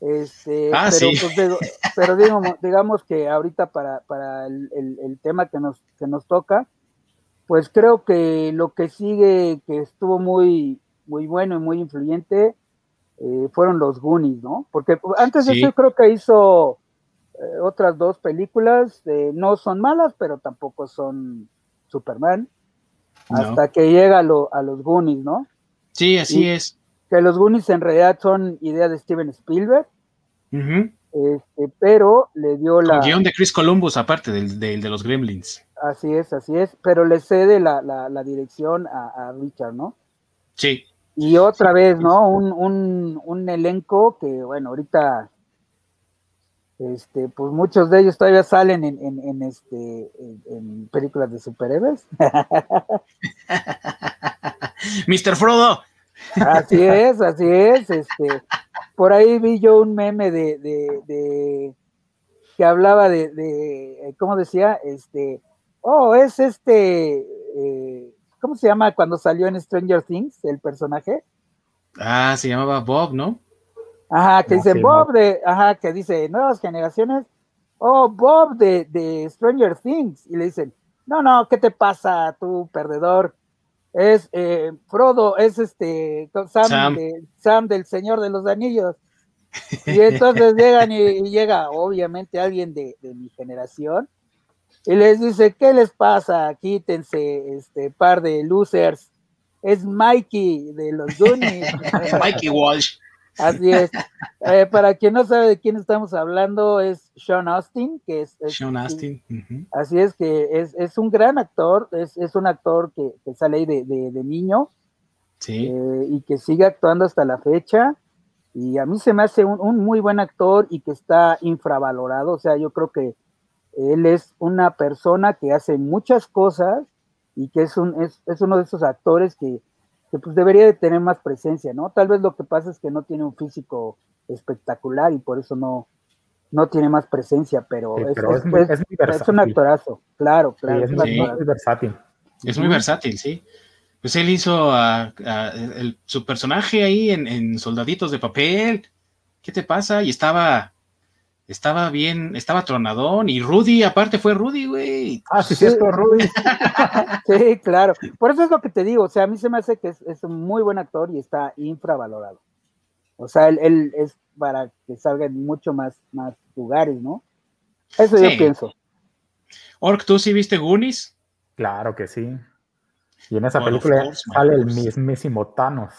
Speaker 2: Este,
Speaker 1: ah,
Speaker 2: pero,
Speaker 1: sí.
Speaker 2: pues, pero digamos, digamos, que ahorita para, para el, el, tema que nos, que nos toca, pues creo que lo que sigue, que estuvo muy, muy bueno y muy influyente, eh, fueron los Goonies, ¿no? Porque antes de eso creo que hizo eh, otras dos películas, eh, no son malas, pero tampoco son Superman, hasta que llega a, los Goonies, ¿no?
Speaker 1: Sí, así es.
Speaker 2: Que los Goonies en realidad son idea de Steven Spielberg, este, pero le dio la...
Speaker 1: guion de Chris Columbus, aparte del, de los Gremlins.
Speaker 2: Así es, así es, pero le cede la, dirección a Richard, ¿no?
Speaker 1: Sí.
Speaker 2: Y otra vez, ¿no? Un, un, elenco que, bueno, ahorita, este, pues muchos de ellos todavía salen en, en, este, en, películas de superhéroes. <laughs>
Speaker 1: Mr. Frodo.
Speaker 2: Así es, así es. Este, por ahí vi yo un meme de, de, que hablaba de, de, ¿cómo decía? Este, oh, es este, eh, ¿Cómo se llama cuando salió en Stranger Things el personaje?
Speaker 1: Ah, se llamaba Bob, ¿no?
Speaker 2: Ajá, que dice Bob de, ajá, que dice nuevas generaciones. Oh, Bob de, de Stranger Things. Y le dicen, no, no, ¿qué te pasa, tú perdedor? Es eh, Frodo, es este Sam, Sam. del Señor de los Anillos. Y entonces llegan y, llega, obviamente, alguien de, de mi generación y les dice, ¿qué les pasa? Quítense, este par de losers. Es Mikey de los Goonies. <laughs>
Speaker 1: Mikey Walsh.
Speaker 2: Así es. Eh, para quien no sabe de quién estamos hablando, es Sean Austin, que es...
Speaker 1: Sean Austin.
Speaker 2: Así es, que es, un gran actor, es, un actor que, sale ahí de, niño.
Speaker 1: Sí.
Speaker 2: Eh, y que sigue actuando hasta la fecha. Y a mí se me hace un, un muy buen actor y que está infravalorado. O sea, yo creo que él es una persona que hace muchas cosas y que es, un, es, uno de esos actores que, pues debería de tener más presencia, ¿no? Tal vez lo que pasa es que no tiene un físico espectacular y por eso no, no tiene más presencia, pero, es, un actorazo, claro, claro.
Speaker 3: es, muy, versátil.
Speaker 1: Es muy versátil, sí. Pues él hizo a, su personaje ahí en, en Soldaditos de Papel. ¿Qué te pasa? Y estaba estaba bien, estaba tronadón y Rudy, aparte fue Rudy, güey.
Speaker 3: Ah, sí, sí, es Rudy. <laughs>
Speaker 2: sí, claro. Por eso es lo que te digo, o sea, a mí se me hace que es, un muy buen actor y está infravalorado. O sea, él, es para que salga en mucho más, más lugares, ¿no? Eso yo pienso.
Speaker 1: Ork, ¿tú sí viste Goonies?
Speaker 3: Claro que sí. Y en esa película sale el mismísimo Thanos.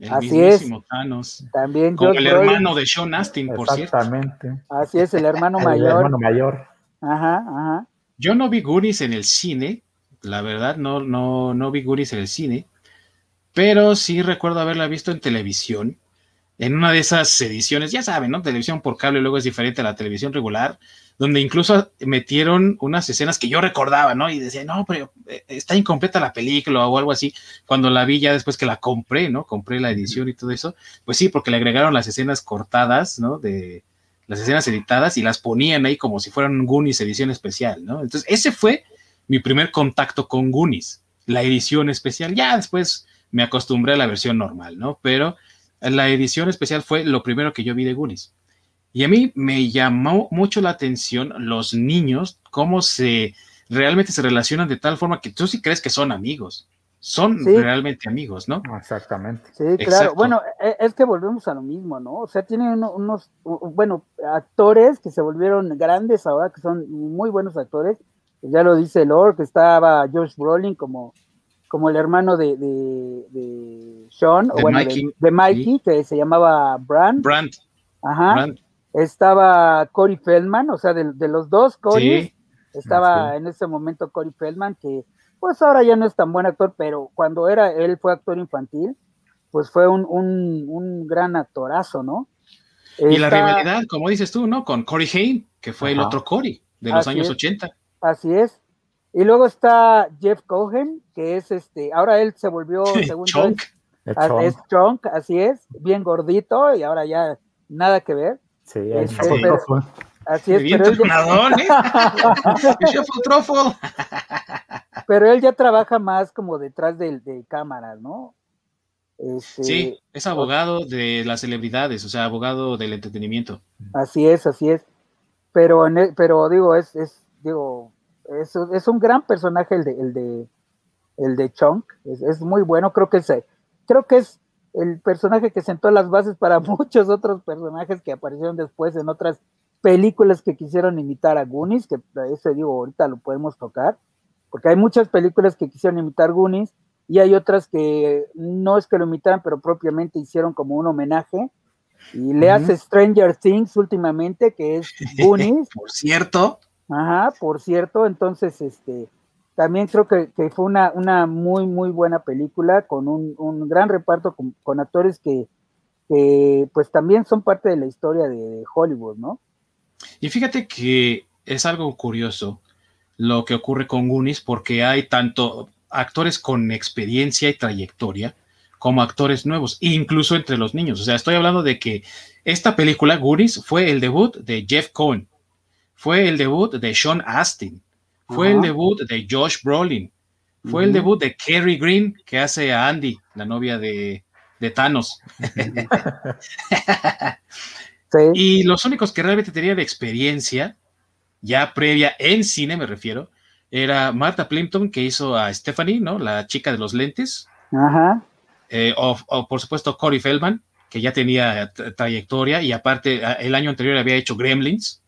Speaker 1: El Así es. Thanos.
Speaker 2: También
Speaker 1: Como el hermano de Sean Astin, por cierto.
Speaker 3: Exactamente.
Speaker 2: Así es, el hermano mayor.
Speaker 3: El hermano mayor.
Speaker 2: Ajá, ajá.
Speaker 1: Yo no vi Goonies en el cine, la verdad, no, no, no vi Goonies en el cine, pero sí recuerdo haberla visto en televisión. En una de esas ediciones, ya saben, ¿no? Televisión por cable luego es diferente a la televisión regular, donde incluso metieron unas escenas que yo recordaba, ¿no? Y decía, no, pero eh, está incompleta la película o algo así. Cuando la vi ya después que la compré, ¿no? Compré la edición y todo eso, pues sí, porque le agregaron las escenas cortadas, ¿no? De las escenas editadas y las ponían ahí como si fueran Goonies edición especial, ¿no? Entonces, ese fue mi primer contacto con Goonies, la edición especial. Ya después me acostumbré a la versión normal, ¿no? Pero la edición especial fue lo primero que yo vi de Goonies. Y a mí me llamó mucho la atención los niños, cómo se realmente se relacionan de tal forma que tú sí crees que son amigos. Son realmente amigos, ¿no?
Speaker 3: Exactamente.
Speaker 2: Sí, claro. Bueno, e, es que volvemos a lo mismo, ¿no? O sea, tienen unos, bueno, actores que se volvieron grandes ahora, que son muy buenos actores. Ya lo dice Lord, que estaba George Brolin como como el hermano de, de, Sean, de o bueno, Mikey, de, Mikey que se llamaba Brand.
Speaker 1: Brand.
Speaker 2: Ajá. Estaba Corey Feldman, o sea, de, los dos Corey, estaba en ese momento Corey Feldman, que pues ahora ya no es tan buen actor, pero cuando era él fue actor infantil, pues fue un, un, gran actorazo, ¿no?
Speaker 1: Y la rivalidad, como dices tú, ¿no? Con Corey Haim, que fue el otro Corey de los años 80.
Speaker 2: Así es. Y luego está Jeff Cohen, que es este, ahora él se volvió, según
Speaker 1: Chunk.
Speaker 2: Es, Chunk, así es, bien gordito y ahora ya nada que ver.
Speaker 3: Sí, es este, pero,
Speaker 2: así es.
Speaker 1: Bien pero él, ya, <laughs> <laughs>
Speaker 2: pero él ya trabaja más como detrás de, de cámaras, ¿no?
Speaker 1: Este, sí, es abogado de las celebridades, o sea, abogado del entretenimiento.
Speaker 2: Así es, así es. Pero, e, pero digo, es, es, digo, es, es un gran personaje el de, el de, el de Chunk, es, muy bueno, creo que es, creo que es el personaje que sentó las bases para <laughs> muchos otros personajes que aparecieron después en otras películas que quisieron imitar a Goonies, que ese digo, ahorita lo podemos tocar, porque hay muchas películas que quisieron imitar Goonies y hay otras que no es que lo imitaran, pero propiamente hicieron como un homenaje. Y le hace Stranger Things últimamente, que es <laughs> Goonies.
Speaker 1: Por cierto.
Speaker 2: Ajá, por cierto, entonces, este, también creo que, fue una, una, muy, muy buena película con un, gran reparto con, actores que, pues también son parte de la historia de Hollywood, ¿no?
Speaker 1: Y fíjate que es algo curioso lo que ocurre con Goonies porque hay tanto actores con experiencia y trayectoria como actores nuevos, incluso entre los niños. O sea, estoy hablando de que esta película, Goonies, fue el debut de Jeff Cohen fue el debut de Sean Astin, fue el debut de Josh Brolin, fue el debut de Kerry Green, que hace a Andy, la novia de, Thanos. <laughs> Y los únicos que realmente tenían experiencia, ya previa en cine me refiero, era Martha Plimpton, que hizo a Stephanie, ¿no? La chica de los lentes.
Speaker 2: Ajá.
Speaker 1: Eh, o, por supuesto Corey Feldman, que ya tenía trayectoria y aparte el año anterior había hecho Gremlins.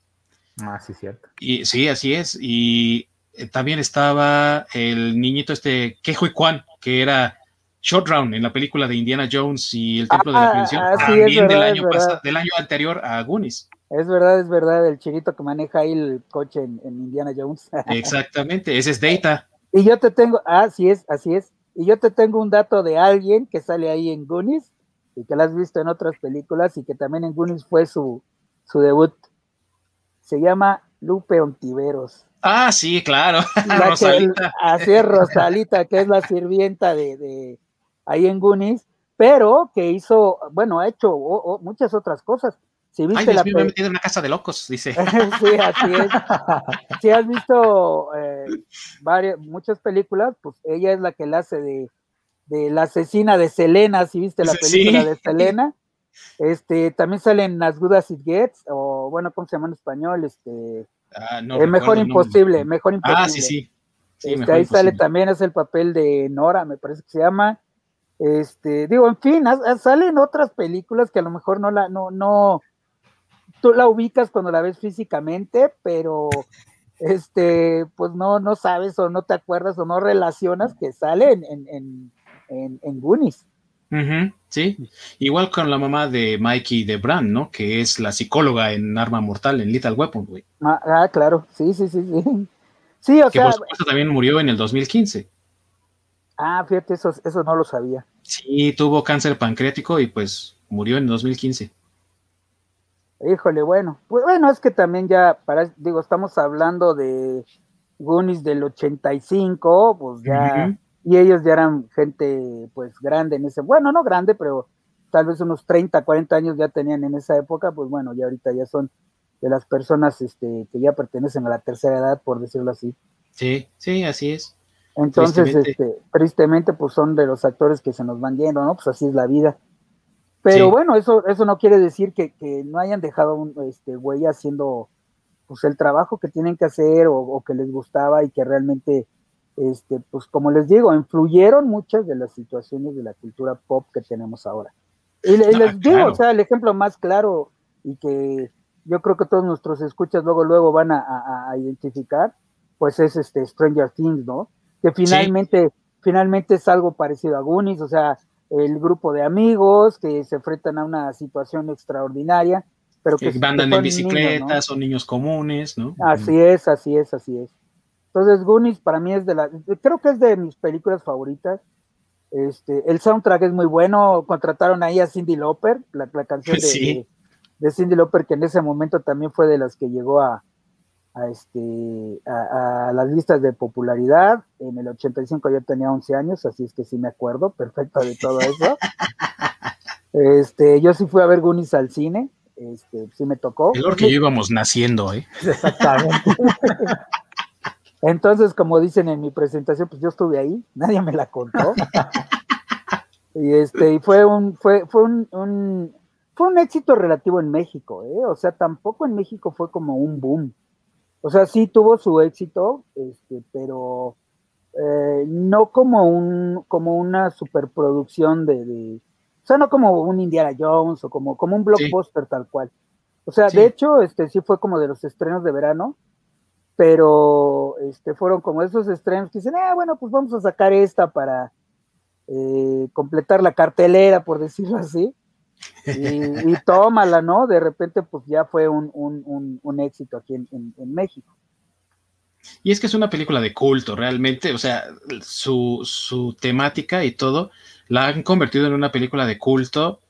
Speaker 3: Ah, sí, cierto.
Speaker 1: Y, sí, así es. Y eh, también estaba el niñito este, Kejo y Kwan, que era Short Round en la película de Indiana Jones y el Templo de la Perdición,
Speaker 2: ah,
Speaker 1: también del, año del año anterior a Goonies.
Speaker 2: Es verdad, es verdad, el chiquito que maneja ahí el coche en, Indiana Jones. <laughs>
Speaker 1: Exactamente, ese es Data.
Speaker 2: Y yo te tengo, ah, así es, así es. Y yo te tengo un dato de alguien que sale ahí en Goonies y que lo has visto en otras películas y que también en Goonies fue su, su debut se llama Lupe Ontiveros.
Speaker 1: Ah, sí, claro. <laughs>
Speaker 2: Rosalita. así es, Rosalita, que es la sirvienta de, de ahí en Goonies, pero que hizo, bueno, ha hecho muchas otras cosas.
Speaker 1: Si viste Ay, la me he metido en una casa de locos, dice. <laughs>
Speaker 2: sí, así es. Si has visto eh, varias, muchas películas, pues ella es la que la hace de, de la asesina de Selena, si viste la película de <laughs> Selena. Este, también salen As Good As It Gets, o bueno, ¿cómo se llama en español? Este,
Speaker 1: ah,
Speaker 2: eh, Mejor Imposible, Mejor Imposible.
Speaker 1: Ah, sí, sí.
Speaker 2: Este, ahí sale también, es el papel de Nora, me parece que se llama. Este, digo, en fin, salen otras películas que a lo mejor no la, no, no, tú la ubicas cuando la ves físicamente, pero este, pues no, no sabes o no te acuerdas o no relacionas que salen en, en, en, en Goonies
Speaker 1: sí, igual con la mamá de Mikey de Brand, ¿no? Que es la psicóloga en Arma Mortal, en Little Weapon, güey.
Speaker 2: Ah, ah claro, sí, sí, sí, sí. <laughs> Sí, o
Speaker 1: que por supuesto también murió en el 2015.
Speaker 2: Ah, fíjate, eso, eso no lo sabía.
Speaker 1: Sí, tuvo cáncer pancreático y pues murió en 2015.
Speaker 2: Híjole, bueno, pues bueno, es que también ya, para, digo, estamos hablando de Goonies del 85, pues ya, y ellos ya eran gente, pues grande en ese, bueno, no grande, pero tal vez unos 30, 40 años ya tenían en esa época, pues bueno, ya ahorita ya son de las personas este, que ya pertenecen a la tercera edad, por decirlo así.
Speaker 1: Sí, sí, así es.
Speaker 2: Entonces, tristemente. Este, tristemente, pues son de los actores que se nos van yendo, ¿no? Pues así es la vida. Pero bueno, eso, eso no quiere decir que, no hayan dejado un este, huella haciendo pues el trabajo que tienen que hacer o, que les gustaba y que realmente, este, pues como les digo, influyeron muchas de las situaciones de la cultura pop que tenemos ahora. Y, les digo, o sea, el ejemplo más claro y que yo creo que todos nuestros escuchas luego, luego van a, identificar, pues es este Stranger Things, ¿no? Que finalmente, finalmente es algo parecido a Goonies, o sea, el grupo de amigos que se enfrentan a una situación extraordinaria, pero que,
Speaker 1: andan en bicicleta, son niños comunes, ¿no?
Speaker 2: Así es, así es, así es. Entonces, Goonies para mí es de la, creo que es de mis películas favoritas. Este, el soundtrack es muy bueno. Contrataron ahí a Cindy Lauper, la, canción <laughs> de, de, Cindy Lauper, que en ese momento también fue de las que llegó a, a, este, a, las listas de popularidad. En el 85 yo tenía 11 años, así es que sí me acuerdo perfecto de todo eso. <laughs> este, yo sí fui a ver Goonies al cine, este, sí me tocó.
Speaker 1: Peor que yo íbamos naciendo, ¿eh? <laughs>
Speaker 2: Exactamente. Entonces, como dicen en mi presentación, pues yo estuve ahí, nadie me la contó. <laughs> y este, y fue un, fue, fue un, un, fue un éxito relativo en México, ¿eh? O sea, tampoco en México fue como un boom. O sea, sí tuvo su éxito, este, pero eh, no como un, como una superproducción de, de, o sea, no como un Indiana Jones o como, como un blockbuster tal cual. O sea, de hecho, este sí fue como de los estrenos de verano, pero este fueron como esos estrenos que dicen, ah, bueno, pues vamos a sacar esta para eh, completar la cartelera, por decirlo así. Y, tómala, ¿no? De repente, pues ya fue un, éxito aquí en, México.
Speaker 1: Y es que es una película de culto, realmente, o sea, su, su, temática y todo la han convertido en una película de culto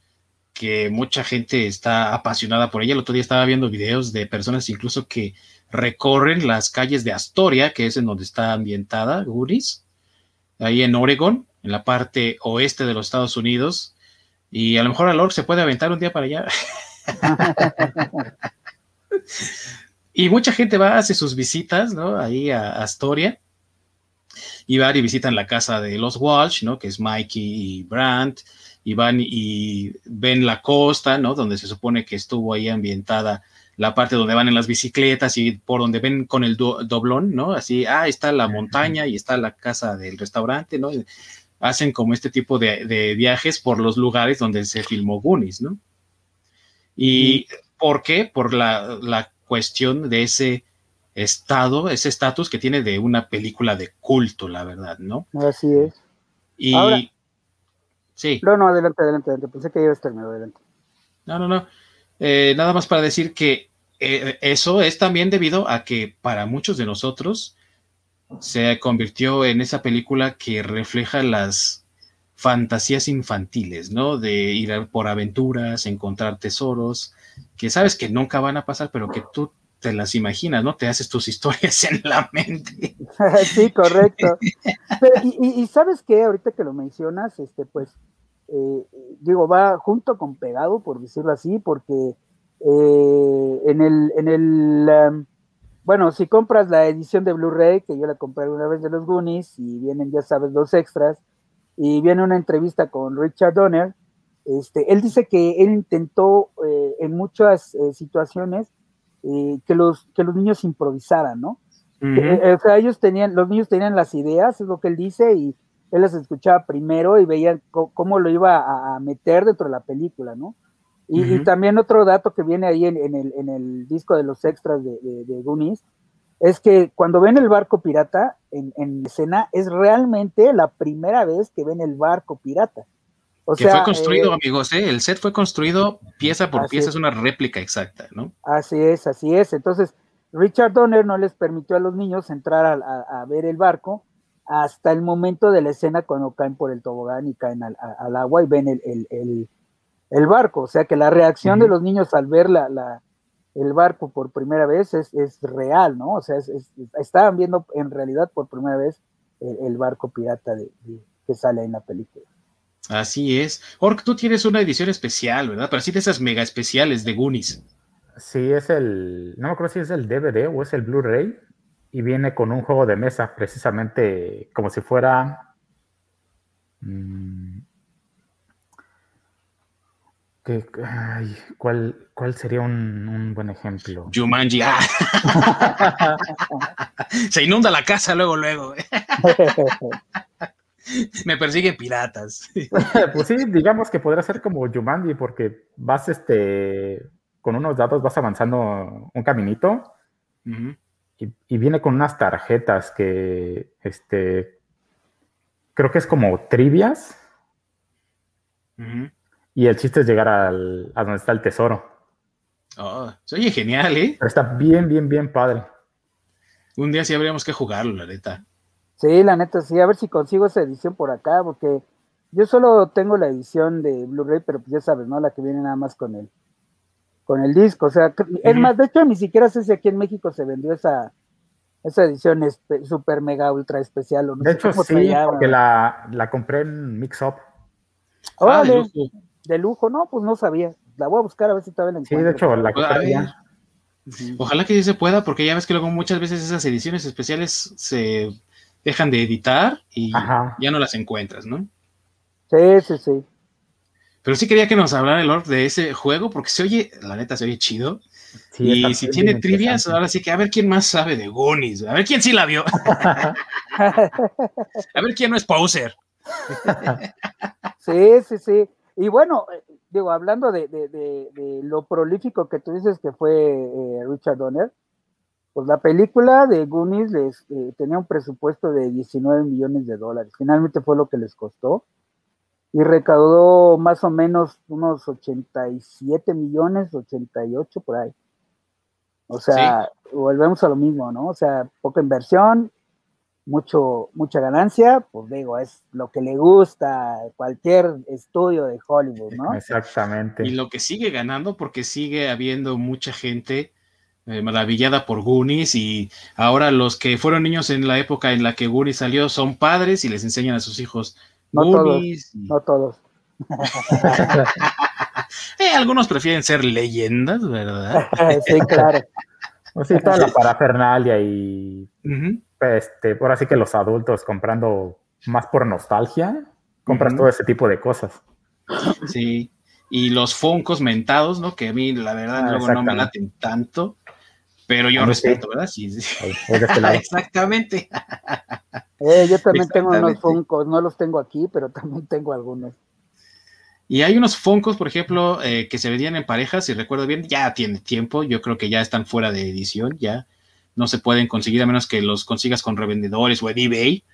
Speaker 1: que mucha gente está apasionada por ella. El otro día estaba viendo videos de personas incluso que recorren las calles de Astoria, que es en donde está ambientada Goonies, ahí en Oregon, en la parte oeste de los Estados Unidos, y a lo mejor Lord se puede aventar un día para allá. <laughs> y mucha gente va, hace sus visitas, ¿no? Ahí a Astoria. Y van y visitan la casa de los Walsh, ¿no? Que es Mikey y Brandt. Y van y ven la costa, ¿no? Donde se supone que estuvo ahí ambientada la parte donde van en las bicicletas y por donde ven con el doblón, ¿no? Así, ah, está la montaña y está la casa del restaurante, ¿no? hacen como este tipo de, viajes por los lugares donde se filmó Goonies, ¿no? ¿Y por qué? Por la, cuestión de ese estado, ese estatus que tiene de una película de culto, la verdad, ¿no?
Speaker 2: Así es.
Speaker 1: Y sí.
Speaker 2: No, no, adelante, adelante, adelante. Pensé que ibas a terminar, adelante.
Speaker 1: No, no, no. Eh, nada más para decir que eh, eso es también debido a que para muchos de nosotros se convirtió en esa película que refleja las fantasías infantiles, ¿no? De ir por aventuras, encontrar tesoros, que sabes que nunca van a pasar, pero que tú te las imaginas, ¿no? Te haces tus <laughs> historias en la mente. <laughs>
Speaker 2: sí, correcto. y, sabes qué, ahorita que lo mencionas, este, pues, eh, digo, va junto con pegado, por decirlo así, porque eh, en el, en el um, bueno, si compras la edición de Blu-ray, que yo la compré una vez de los Goonies, y vienen, ya sabes, los extras, y viene una entrevista con Richard Donner, este, él dice que él intentó eh, en muchas eh, situaciones eh, que, los, que los niños improvisaran, ¿no? o sea, ellos tenían, los niños tenían las ideas, es lo que él dice, y él las escuchaba primero y veía cómo lo iba a, meter dentro de la película, ¿no? Y, también otro dato que viene ahí en, el, disco de los extras de, de, Goonies es que cuando ven el barco pirata en, escena es realmente la primera vez que ven el barco pirata.
Speaker 1: O que fue construido, eh, amigos, ¿eh? el set fue construido pieza por pieza, es una réplica exacta, ¿no?
Speaker 2: Así es, así es. Entonces, Richard Donner no les permitió a los niños entrar a, ver el barco hasta el momento de la escena cuando caen por el tobogán y caen al, agua y ven el, el barco, o sea que la reacción de los niños al ver la, el barco por primera vez es, real, ¿no? O sea, estaban viendo en realidad por primera vez el, barco pirata de, que sale en la película.
Speaker 1: Así es. Ork, tú tienes una edición especial, ¿verdad? Pero sí de esas mega especiales de Goonies.
Speaker 3: Sí, es el, no me acuerdo si es el DVD o es el Blu-ray, y viene con un juego de mesa, precisamente como si fuera... Mm, ¿cuál, ¿Cuál sería un, buen ejemplo?
Speaker 1: Jumanji. Ah. <laughs> Se inunda la casa luego, luego. <laughs> Me persiguen piratas. <laughs>
Speaker 3: pues sí, digamos que podría ser como Jumanji, porque vas este con unos datos, vas avanzando un caminito y, viene con unas tarjetas que este creo que es como trivias. Y el chiste es llegar al, a donde está el tesoro.
Speaker 1: Oh, oye genial, ¿eh?
Speaker 3: está bien, bien, bien padre.
Speaker 1: Un día sí habríamos que jugarlo, la neta.
Speaker 2: Sí, la neta, sí, a ver si consigo esa edición por acá, porque yo solo tengo la edición de Blu-ray, pero pues ya sabes, ¿no? La que viene nada más con el, con el disco. O sea, es más, de hecho, ni siquiera sé si aquí en México se vendió esa, esa edición super mega ultra especial.
Speaker 3: O no de hecho, sí, porque la, la, compré en Mix Up.
Speaker 2: Ah, de, lujo. no, pues no sabía. La voy a buscar a ver si todavía la
Speaker 3: encuentro. Sí, de hecho, la compré.
Speaker 1: Ojalá que sí se pueda, porque ya ves que luego muchas veces esas ediciones especiales se dejan de editar y ya no las encuentras, ¿no?
Speaker 2: Sí, sí, sí.
Speaker 1: Pero sí quería que nos hablara el Lord de ese juego, porque se oye, la neta, se oye chido. y si tiene trivias, ahora sí que a ver quién más sabe de Goonies, a ver quién sí la vio. <laughs> a ver quién no es poser.
Speaker 2: sí, sí, sí. Y bueno, eh, digo, hablando de, lo prolífico que tú dices que fue eh, Richard Donner, pues la película de Goonies les eh, tenía un presupuesto de 19 millones de dólares. Finalmente fue lo que les costó. Y recaudó más o menos unos 87 millones, 88 por ahí. O sea, volvemos a lo mismo, ¿no? O sea, poca inversión, mucho, mucha ganancia, pues digo, es lo que le gusta a cualquier estudio de Hollywood, ¿no?
Speaker 3: Exactamente.
Speaker 1: Y lo que sigue ganando porque sigue habiendo mucha gente eh, maravillada por Goonies y ahora los que fueron niños en la época en la que Goonies salió son padres y les enseñan a sus hijos
Speaker 2: no. Todos, No todos. <laughs>
Speaker 1: Eh, algunos prefieren ser leyendas, ¿verdad? <laughs>
Speaker 2: sí, claro.
Speaker 3: O <laughs> sí, toda la parafernalia y este, por así que los adultos comprando más por nostalgia, compran todo ese tipo de cosas.
Speaker 1: Sí, y los foncos mentados, ¿no? Que a mí la verdad luego no me laten tanto. Pero yo respeto, ¿verdad? Sí, sí. <laughs> Exactamente.
Speaker 2: Eh, yo también tengo unos Funkos, no los tengo aquí, pero también tengo algunos.
Speaker 1: Y hay unos Funkos, por ejemplo, eh, que se vendían en parejas, si recuerdo bien, ya tiene tiempo, yo creo que ya están fuera de edición, ya no se pueden conseguir a menos que los consigas con revendedores o en eBay.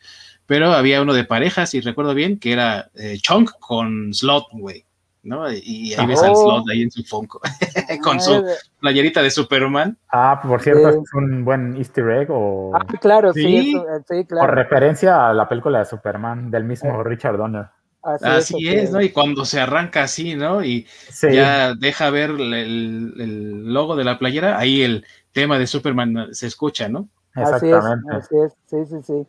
Speaker 1: Pero había uno de parejas, si recuerdo bien, que era eh, Chunk con Slot, güey. ¿No? Y ahí ves al slot ahí en su Funko, <laughs> con su playerita de Superman.
Speaker 3: Ah, por cierto, es un buen easter egg o...
Speaker 2: Ah, claro, sí, sí, claro.
Speaker 3: Por referencia a la película de Superman del mismo eh. Richard Donner.
Speaker 1: Así, es, ¿no? Y cuando se arranca así, ¿no? Y ya deja ver el, logo de la playera, ahí el tema de Superman se escucha, ¿no?
Speaker 2: Exactamente. Así es, sí, sí, sí.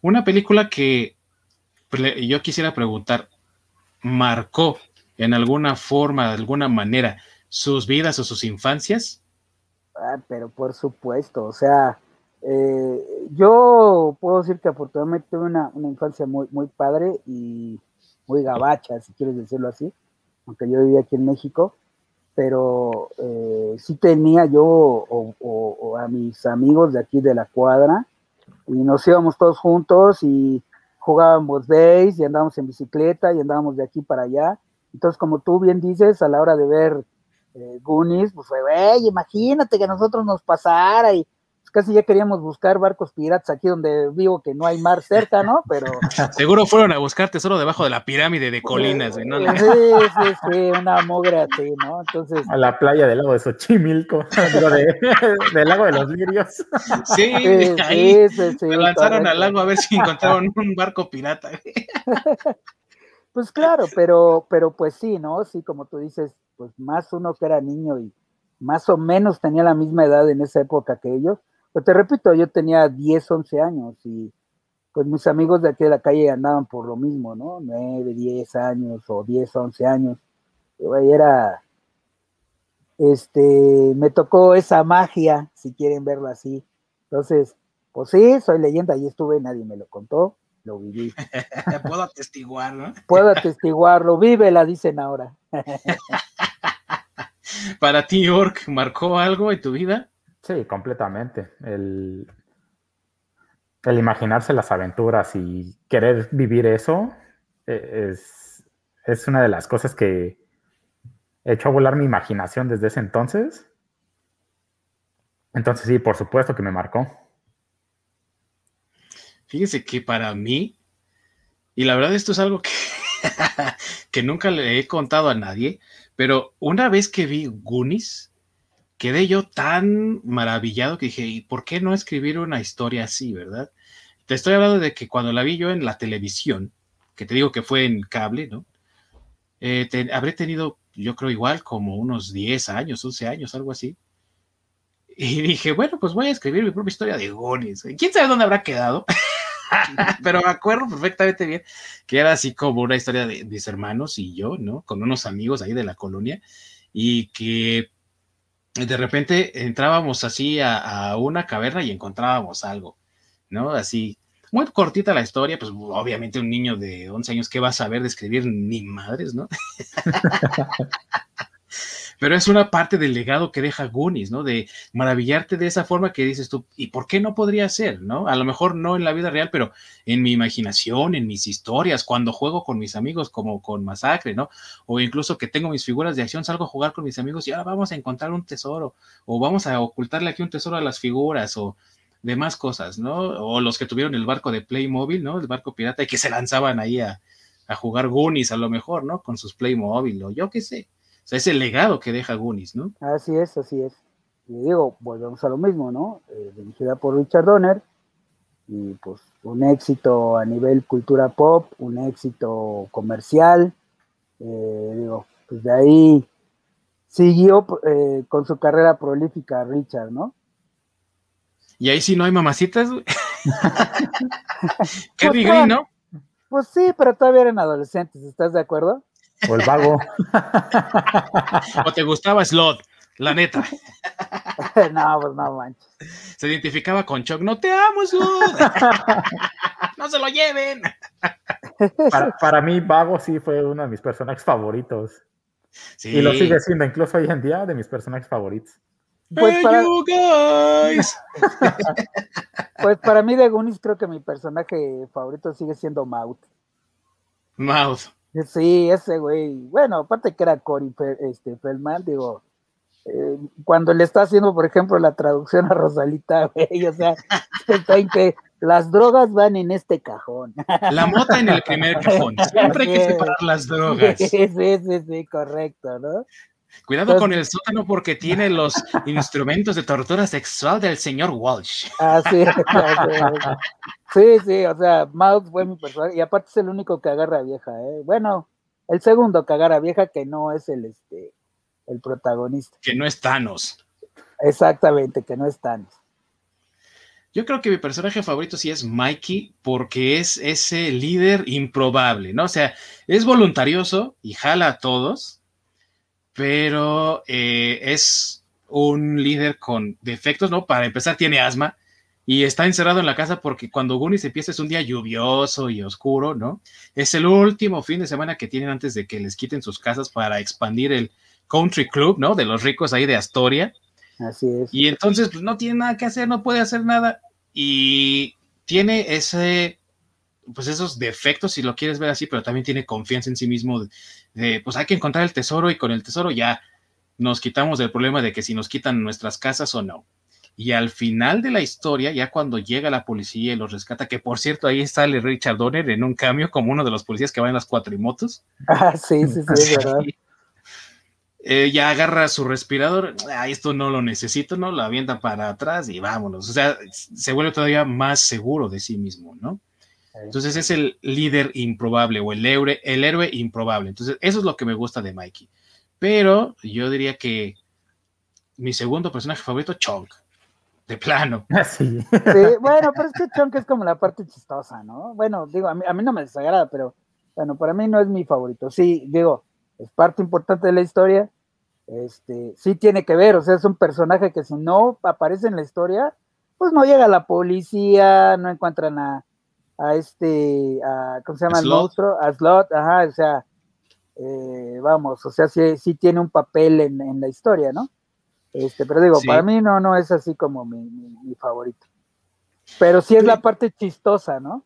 Speaker 1: Una película que pues, yo quisiera preguntar, marcó en alguna forma, de alguna manera, sus vidas o sus infancias?
Speaker 2: Ah, pero por supuesto, o sea, eh, yo puedo decir que afortunadamente tuve una, infancia muy, padre y muy gabacha, si quieres decirlo así, aunque yo vivía aquí en México, pero eh, sí tenía yo o, a mis amigos de aquí de la cuadra y nos íbamos todos juntos y jugábamos base y andábamos en bicicleta y andábamos de aquí para allá entonces, como tú bien dices, a la hora de ver eh, Goonies, pues fue, güey, imagínate que a nosotros nos pasara y casi ya queríamos buscar barcos piratas aquí donde vivo que no hay mar cerca, ¿no? Pero <laughs>
Speaker 1: seguro fueron a buscar tesoro debajo de la pirámide de colinas,
Speaker 2: ¿no? Sí, sí, sí, una mogre así, ¿no? Entonces
Speaker 3: a la playa del lago de Xochimilco, <laughs> del lago de los lirios.
Speaker 1: Sí, ahí sí, sí, lanzaron al lago a ver si encontraron un barco pirata. <laughs>
Speaker 2: Pues claro, pero, pero pues sí, ¿no? Sí, como tú dices, pues más uno que era niño y más o menos tenía la misma edad en esa época que ellos. Pero te repito, yo tenía 10, 11 años y pues mis amigos de aquí de la calle andaban por lo mismo, ¿no? 9, 10 años o 10, 11 años. Yo era, este, me tocó esa magia, si quieren verlo así. Entonces, pues sí, soy leyenda, y estuve, nadie me lo contó, lo viví.
Speaker 1: Puedo atestiguar, ¿no?
Speaker 2: Puedo atestiguarlo, vive, la dicen ahora. <laughs>
Speaker 1: ¿Para ti, York, marcó algo en tu vida?
Speaker 3: Sí, completamente. El, el imaginarse las aventuras y querer vivir eso e, es, es una de las cosas que he hecho volar mi imaginación desde ese entonces. Entonces sí, por supuesto que me marcó.
Speaker 1: Fíjense que para mí, y la verdad esto es algo que, <laughs> que nunca le he contado a nadie, pero una vez que vi Goonies, quedé yo tan maravillado que dije, ¿y por qué no escribir una historia así, verdad? Te estoy hablando de que cuando la vi yo en la televisión, que te digo que fue en cable, ¿no? Eh, habré tenido, yo creo igual, como unos 10 años, 11 años, algo así. Y dije, bueno, pues voy a escribir mi propia historia de Goonies. ¿Quién sabe dónde habrá quedado? <laughs> <laughs> Pero me acuerdo perfectamente bien que era así como una historia de mis hermanos y yo, ¿no? Con unos amigos ahí de la colonia y que de repente entrábamos así a, una caverna y encontrábamos algo, ¿no? Así, muy cortita la historia, pues obviamente un niño de 11 años, ¿qué va a saber de escribir? Ni madres, ¿no? <laughs> pero es una parte del legado que deja Goonies, ¿no? De maravillarte de esa forma que dices tú, ¿y por qué no podría ser, no? A lo mejor no en la vida real, pero en mi imaginación, en mis historias, cuando juego con mis amigos como con Masacre, ¿no? O incluso que tengo mis figuras de acción, salgo a jugar con mis amigos y ahora vamos a encontrar un tesoro, o vamos a ocultarle aquí un tesoro a las figuras, o demás cosas, ¿no? O los que tuvieron el barco de Playmobil, ¿no? El barco pirata y que se lanzaban ahí a, a jugar Goonies a lo mejor, ¿no? Con sus Playmobil o yo qué sé. O sea, es el legado que deja Goonies, ¿no?
Speaker 2: Así es, así es. Y digo, volvemos a lo mismo, ¿no? Eh, dirigida por Richard Donner, y pues un éxito a nivel cultura pop, un éxito comercial, eh, digo, pues de ahí siguió eh, con su carrera prolífica Richard, ¿no?
Speaker 1: Y ahí sí no hay mamacitas, Qué <laughs> <laughs> pues, ¿no?
Speaker 2: Pues sí, pero todavía eran adolescentes, ¿estás de acuerdo?
Speaker 3: O el vago. <laughs>
Speaker 1: o te gustaba Slot, la neta. <laughs>
Speaker 2: no, pues no manches.
Speaker 1: Se identificaba con Chuck. No te amo, Slot. <laughs> no se lo lleven.
Speaker 3: Para, mí, Vago sí fue uno de mis personajes favoritos. Y lo sigue siendo, incluso hoy en día, de mis personajes favoritos.
Speaker 2: Pues para... pues para mí de Goonies creo que mi personaje favorito sigue siendo Mouth.
Speaker 1: Mouth.
Speaker 2: Sí, ese güey. Bueno, aparte que era Cory este, Feldman, digo, eh, cuando le está haciendo, por ejemplo, la traducción a Rosalita, <laughs> güey, o sea, está en que las drogas van en este cajón.
Speaker 1: La mota en el primer cajón. Siempre hay que separar las drogas. Sí, <laughs>
Speaker 2: sí, sí, sí correcto, ¿no?
Speaker 1: Cuidado con el sótano porque tiene los <laughs> instrumentos de tortura sexual del señor Walsh.
Speaker 2: Ah, sí, sí, sí, o sea, Mouse fue mi personaje y aparte es el único que agarra a vieja, ¿eh? Bueno, el segundo que agarra a vieja que no es el, este, el protagonista.
Speaker 1: Que no es Thanos.
Speaker 2: Exactamente, que no es Thanos.
Speaker 1: Yo creo que mi personaje favorito sí es Mikey porque es ese líder improbable, ¿no? O sea, es voluntarioso y jala a todos, pero eh, es un líder con defectos, ¿no? Para empezar, tiene asma y está encerrado en la casa porque cuando Goonies empieza es un día lluvioso y oscuro, ¿no? Es el último fin de semana que tienen antes de que les quiten sus casas para expandir el country club, ¿no? De los ricos ahí de Astoria.
Speaker 2: Así es.
Speaker 1: Y entonces, pues no tiene nada que hacer, no puede hacer nada y tiene ese pues esos defectos, si lo quieres ver así, pero también tiene confianza en sí mismo, de, pues hay que encontrar el tesoro y con el tesoro ya nos quitamos del problema de que si nos quitan nuestras casas o no. Y al final de la historia, ya cuando llega la policía y los rescata, que por cierto ahí sale Richard Donner en un cambio como uno de los policías que va en las cuatrimotos.
Speaker 2: Ah, sí, sí, sí, es verdad. <laughs>
Speaker 1: Eh, ya agarra su respirador, ah, esto no lo necesito, ¿no? Lo avienta para atrás y vámonos. O sea, se vuelve todavía más seguro de sí mismo, ¿no? Entonces es el líder improbable o el héroe, el héroe improbable. Entonces eso es lo que me gusta de Mikey. Pero yo diría que mi segundo personaje favorito, Chong. De plano. <laughs>
Speaker 2: Sí. bueno, pero es que Chong es como la parte chistosa, ¿no? Bueno, digo, a mí, a mí no me desagrada, pero bueno, para mí no es mi favorito. Sí, digo, es parte importante de la historia. Este, sí tiene que ver, o sea, es un personaje que si no aparece en la historia, pues no llega la policía, no encuentran a, a este, a, ¿cómo se llama el monstruo? A Slot, ajá, o sea, eh, vamos, o sea, sí, sí, tiene un papel en, en, la historia, ¿no? Este, pero digo, para mí no, no es así como mi, mi, favorito. Pero sí es la parte chistosa, ¿no?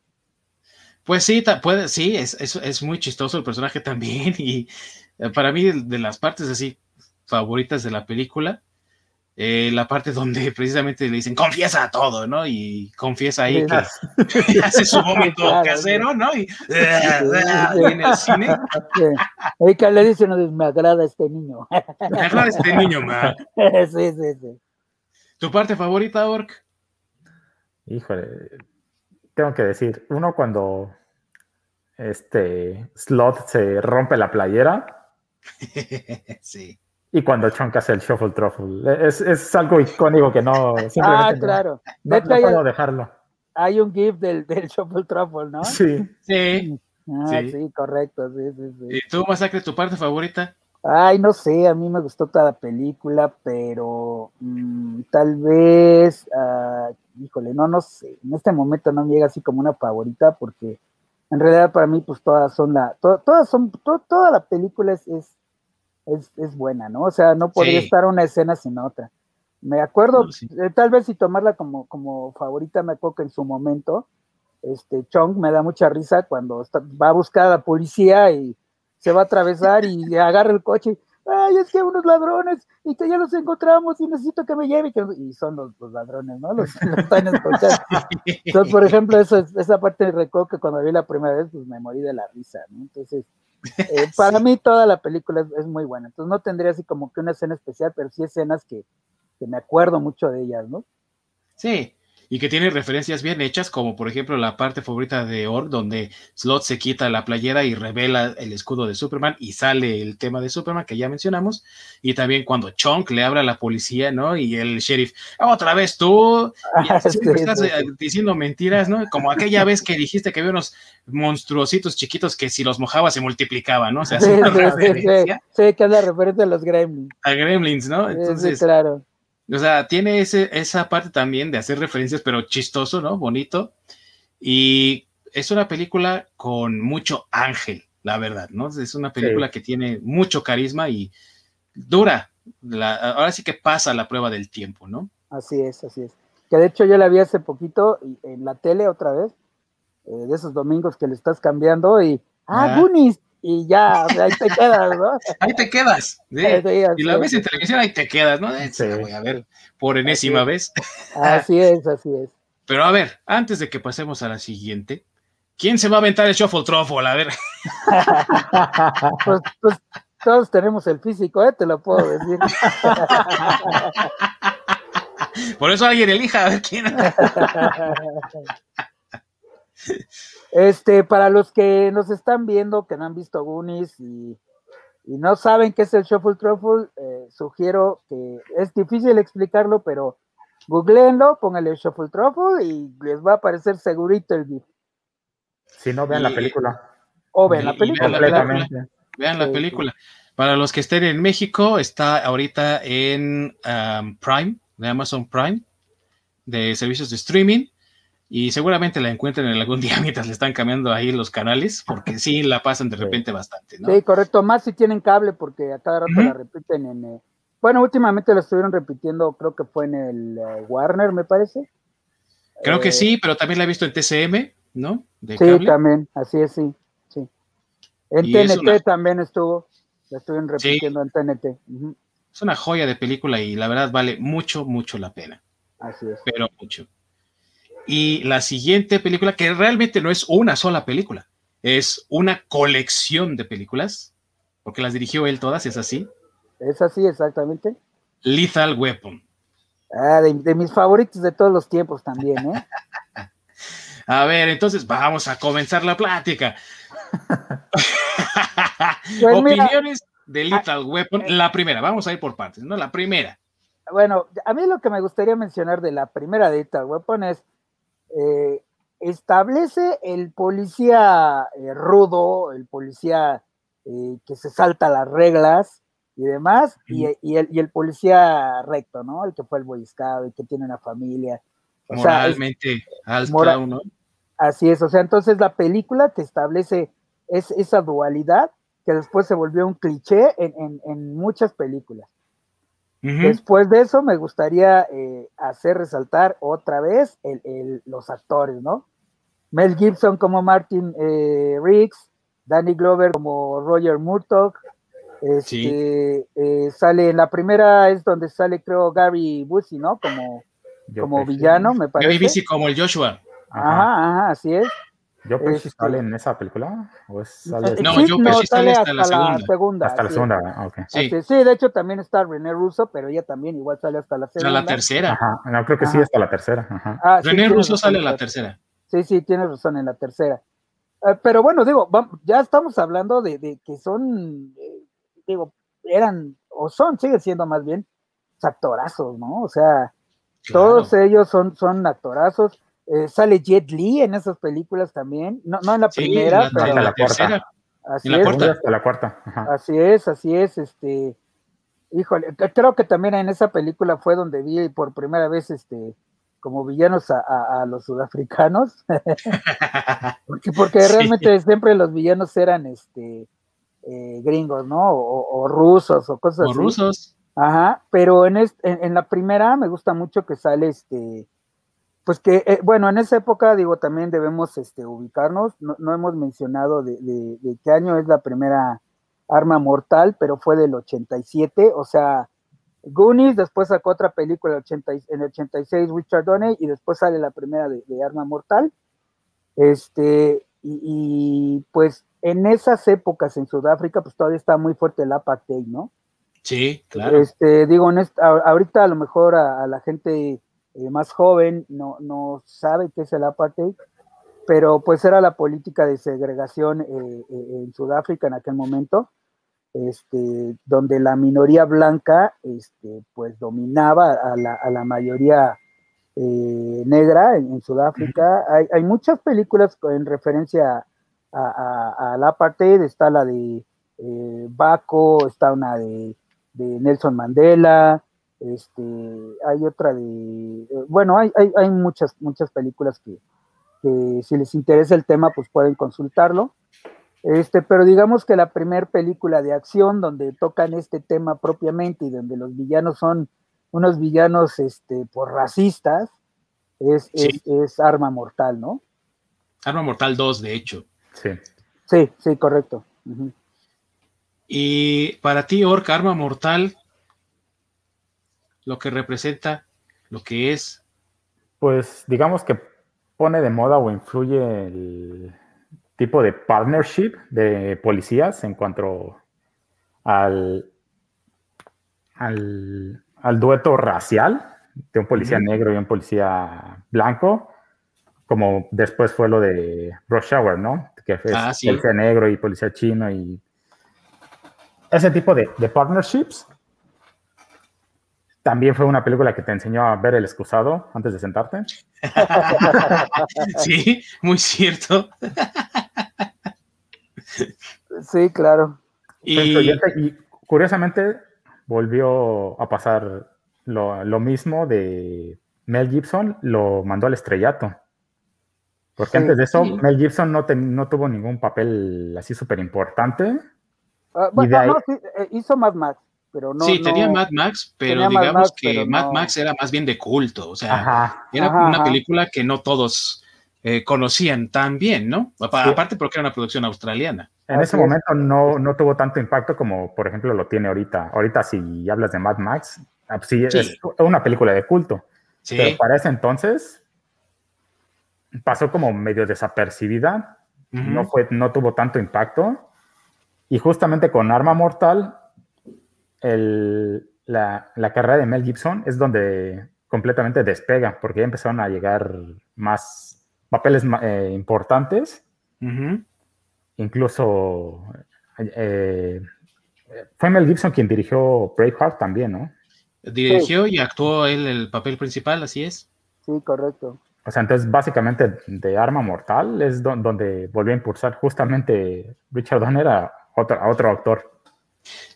Speaker 1: Pues sí, puede, sí, es, es, es, muy chistoso el personaje también. <laughs> Y eh, para mí, de las partes así favoritas de la película, eh, la parte donde <laughs> precisamente le dicen confiesa todo, ¿no? Y confiesa ahí que <laughs> hace su momento casero, ¿no? Y en el cine.
Speaker 2: Y que le dicen, me agrada este niño.
Speaker 1: Me agrada este niño, man. <laughs>
Speaker 2: Sí, sí, sí.
Speaker 1: ¿Tu parte favorita, Ork?
Speaker 3: Híjole, tengo que decir, uno cuando este Slot se rompe la playera.
Speaker 1: sí.
Speaker 3: Y cuando Chunk hace el Shuffle Truffle. Es, es algo icónico que no.
Speaker 2: Ah, claro.
Speaker 3: No, no, puedo dejarlo.
Speaker 2: Hay un GIF del, del Shuffle Truffle, ¿no?
Speaker 3: Sí.
Speaker 1: Sí.
Speaker 2: Ah, sí. correcto. Sí, sí, sí.
Speaker 1: ¿Y tú, Masacre, tu parte favorita?
Speaker 2: Ay, no sé, a mí me gustó toda la película, pero mmm, tal vez, uh, híjole, no, no sé, en este momento no me llega así como una favorita, porque en realidad para mí, pues todas son la, to, todas son, to, toda la película es, es es, es, buena, ¿no? O sea, no podría estar una escena sin otra. Me acuerdo, no, sí. eh, tal vez si tomarla como, como favorita, me acuerdo que en su momento, este Chong me da mucha risa cuando está, va a buscar a la policía y se va a atravesar y <laughs> agarra el coche. Ay, es que unos ladrones y que ya los encontramos y necesito que me lleve. Y son los, los ladrones, ¿no? Los, los están <laughs> escuchando. Entonces, por ejemplo, eso, esa parte recuerdo que cuando vi la primera vez, pues me morí de la risa, ¿no? Entonces, eh, <laughs> para mí toda la película es, es, muy buena, entonces no tendría así como que una escena especial, pero sí escenas que, que me acuerdo mucho de ellas, ¿no?
Speaker 1: Sí, y que tiene referencias bien hechas, como por ejemplo la parte favorita de Org, donde Slot se quita la playera y revela el escudo de Superman y sale el tema de Superman que ya mencionamos, y también cuando Chunk le habla a la policía, ¿no? Y el sheriff, otra vez tú, ah, sí, estás sí, sí. diciendo mentiras, ¿no? Como aquella vez que dijiste que había unos monstruositos chiquitos que si los mojaba se multiplicaban, ¿no? O sea,
Speaker 2: sí, sí, que es la referencia a los gremlins.
Speaker 1: A gremlins, ¿no?
Speaker 2: Entonces, claro.
Speaker 1: O sea, tiene ese, esa parte también de hacer referencias, pero chistoso, ¿no? Bonito. Y es una película con mucho ángel, la verdad, ¿no? Es una película sí. que tiene mucho carisma y dura. La, ahora sí que pasa la prueba del tiempo, ¿no?
Speaker 2: Así es, así es. Que de hecho yo la vi hace poquito en la tele otra vez, eh, de esos domingos que le estás cambiando y, ah, ah. Goonies, y ya, o sea, ahí te quedas, ¿no? <laughs>
Speaker 1: ahí te quedas. ¿sí? <laughs> y la ves en televisión, ahí te quedas, ¿no? Sí. Voy a ver por enésima
Speaker 2: así
Speaker 1: vez. <laughs>
Speaker 2: Así es, así es.
Speaker 1: Pero a ver, antes de que pasemos a la siguiente, ¿quién se va a aventar el Shuffle Truffle? A ver.
Speaker 2: pues, pues, todos tenemos el físico, ¿eh? Te lo puedo decir.
Speaker 1: por eso alguien elija a ver quién.
Speaker 2: Este, para los que nos están viendo, que no han visto Goonies y, y no saben qué es el Shuffle Truffle, eh, sugiero que es difícil explicarlo, pero googleenlo, pónganle Shuffle Truffle y les va a aparecer segurito el GIF.
Speaker 3: Si no, vean y, la película.
Speaker 2: O vean la película.
Speaker 1: Vean la película. Vean la película. Para los que estén en México, está ahorita en um, Prime, de Amazon Prime, de servicios de streaming y seguramente la encuentren en algún <laughs> día mientras le están cambiando ahí los canales, porque sí la pasan de repente bastante, ¿no?
Speaker 2: Sí, correcto, más si tienen cable, porque a cada rato uh -huh. la repiten en... Eh, bueno, últimamente la estuvieron repitiendo, creo que fue en el uh, Warner, me parece.
Speaker 1: Creo eh, que sí, pero también la he visto en TCM, ¿no?
Speaker 2: De sí, cable. también, así es, sí. sí. En y TNT una... también estuvo, la estuvieron repitiendo sí. en TNT. Uh -huh.
Speaker 1: Es una joya de película y la verdad vale mucho, mucho la pena.
Speaker 2: Así es.
Speaker 1: Pero mucho. Y la siguiente película, que realmente no es una sola película, es una colección de películas, porque las dirigió él todas, ¿es así?
Speaker 2: Es así, exactamente.
Speaker 1: Lethal Weapon.
Speaker 2: Ah, de, de mis favoritos de todos los tiempos también, ¿eh? <laughs>
Speaker 1: A ver, entonces vamos a comenzar la plática. <laughs> Pues Opiniones de ah, Little Weapon, eh, la primera, vamos a ir por partes, ¿no? La primera.
Speaker 2: Bueno, a mí lo que me gustaría mencionar de la primera de Little Weapon es, eh, establece el policía eh, rudo, el policía que se salta las reglas y demás, y, el, policía recto, ¿no? El que fue el Boy el que tiene una familia.
Speaker 1: Moralmente alto, ¿no?
Speaker 2: Así es, o sea, entonces la película te establece es, esa dualidad que después se volvió un cliché en, muchas películas. Después de eso me gustaría eh, hacer resaltar otra vez los actores, ¿no? Mel Gibson como Martin eh, Riggs, Danny Glover como Roger Murdoch, este, eh, sale en la primera es donde sale creo Gary Busey, ¿no? Como, como villano, me parece.
Speaker 1: Gary Busey como el Joshua.
Speaker 2: Ajá, ajá, así es.
Speaker 3: ¿Yo Pesci este, sale en esa película? ¿O
Speaker 1: sale... No, Yo Pesci sale hasta, la, segunda.
Speaker 3: Hasta la segunda, ah, ok.
Speaker 2: Sí. sí. de hecho también está René Russo, pero ella también igual sale hasta la segunda.
Speaker 1: Hasta la tercera.
Speaker 3: Ajá, no, creo que sí, hasta la tercera. Ajá.
Speaker 1: Ah, René Russo sale en la tercera.
Speaker 2: Sí, sí, tienes razón, en la tercera. Eh, pero bueno, digo, ya estamos hablando de, de que son, eh, digo, eran, o son, siguen siendo más bien, actorazos, ¿no? O sea, todos ellos son, son actorazos eh, sale Jet Li en esas películas también, no, no en la primera, pero
Speaker 3: en la, cuarta.
Speaker 2: Así es,
Speaker 3: la cuarta.
Speaker 2: Así es, así es, este, híjole, creo que también en esa película fue donde vi por primera vez, este, como villanos a, los sudafricanos, <laughs> porque, porque realmente siempre los villanos eran, este, eh, gringos, ¿no? O, rusos o cosas o
Speaker 1: rusos.
Speaker 2: Ajá, pero en, en la primera me gusta mucho que sale, este, pues que, eh, bueno, en esa época, digo, también debemos este, ubicarnos, no, hemos mencionado de, qué año es la primera arma mortal, pero fue del 87, o sea, Goonies, después sacó otra película en el 86, Richard Donner, y después sale la primera de, Arma Mortal. Este, y, pues en esas épocas en Sudáfrica, pues todavía está muy fuerte el apartheid, ¿no?
Speaker 1: Sí, claro.
Speaker 2: Este, digo, en ahorita a lo mejor a la gente eh, más joven no, no sabe qué es el apartheid, pero pues era la política de segregación eh, eh, en Sudáfrica en aquel momento, este, donde la minoría blanca este, pues dominaba a la, a la mayoría negra en, Sudáfrica. Hay, hay, muchas películas en referencia al apartheid, está la de Baco, está una de, de Nelson Mandela, este, hay otra de, eh, bueno, hay, hay, hay muchas, muchas películas que, que, si les interesa el tema, pues pueden consultarlo. Este, pero digamos que la primera película de acción donde tocan este tema propiamente y donde los villanos son unos villanos este, por racistas, es, es, Arma Mortal, ¿no?
Speaker 1: Arma Mortal 2, de hecho.
Speaker 3: Sí.
Speaker 2: Sí, sí, correcto.
Speaker 1: Y para ti, Orca, Arma Mortal, lo que representa, lo que es?
Speaker 3: Pues digamos que pone de moda o influye el tipo de partnership de policías en cuanto al, al, dueto racial de un policía negro y un policía blanco, como después fue lo de Rush Hour, ¿no? Que fue ah, policía negro y policía chino y ese tipo de, de partnerships también fue una película que te enseñó a ver el excusado antes de sentarte. <laughs>
Speaker 1: sí, muy cierto.
Speaker 2: sí, claro.
Speaker 3: Y... curiosamente volvió a pasar lo, mismo de Mel Gibson, lo mandó al estrellato. Porque antes de eso, Mel Gibson no, no, tuvo ningún papel así súper importante.
Speaker 2: Ah, bueno, no, sí, eh, hizo Mad Max
Speaker 1: sí, tenía Mad Max, pero digamos que Mad Max era más bien de culto, o sea, era una película que no todos eh, conocían tan bien, ¿no? Aparte porque era una producción australiana.
Speaker 3: En ese momento no, no tuvo tanto impacto como, por ejemplo, lo tiene ahorita. Ahorita si hablas de Mad Max, ah, sí, es una película de culto. Pero para ese entonces pasó como medio desapercibida, no, fue, no tuvo tanto impacto. Y justamente con Arma Mortal la, carrera de Mel Gibson es donde completamente despega, porque ya empezaron a llegar más papeles eh, importantes. Incluso eh, fue Mel Gibson quien dirigió Braveheart también, ¿no?
Speaker 1: Dirigió y actuó él el papel principal, así es.
Speaker 2: Sí, correcto.
Speaker 3: O sea, entonces básicamente de Arma Mortal es donde volvió a impulsar justamente Richard Donner a otro, a otro actor.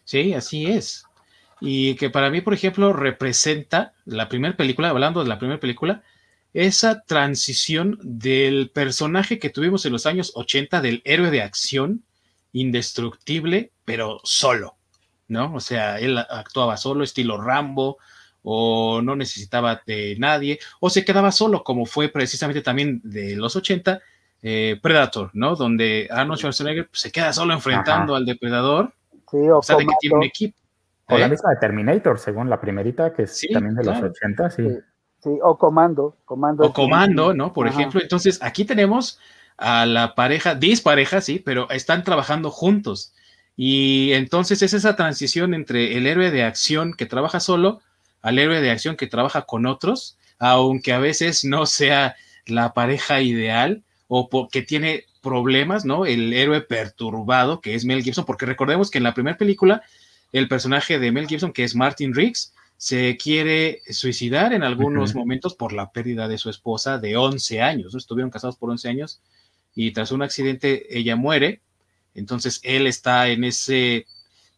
Speaker 1: Sí, así es. Y que para mí, por ejemplo, representa la primera película, hablando de la primera película, esa transición del personaje que tuvimos en los años 80 del héroe de acción, indestructible, pero solo, ¿no? O sea, él actuaba solo, estilo Rambo, o no necesitaba de nadie, o se quedaba solo, como fue precisamente también de los 80, eh, Predator, ¿no? Donde Arnold Schwarzenegger se queda solo enfrentando al depredador,
Speaker 2: sí, o,
Speaker 1: sea, de que tiene un equipo.
Speaker 3: O la ¿eh? misma de Terminator, según la primerita, que es también de los 80, sí.
Speaker 2: sí. o Comando, Comando.
Speaker 1: O Comando, ¿no? Por ejemplo, entonces aquí tenemos a la pareja, dispareja, sí, pero están trabajando juntos. Y entonces es esa transición entre el héroe de acción que trabaja solo al héroe de acción que trabaja con otros, aunque a veces no sea la pareja ideal o porque tiene problemas, ¿no? El héroe perturbado que es Mel Gibson, porque recordemos que en la primera película el personaje de Mel Gibson, que es Martin Riggs, se quiere suicidar en algunos momentos por la pérdida de su esposa de 11 años. Estuvieron casados por 11 años y tras un accidente ella muere. Entonces él está en ese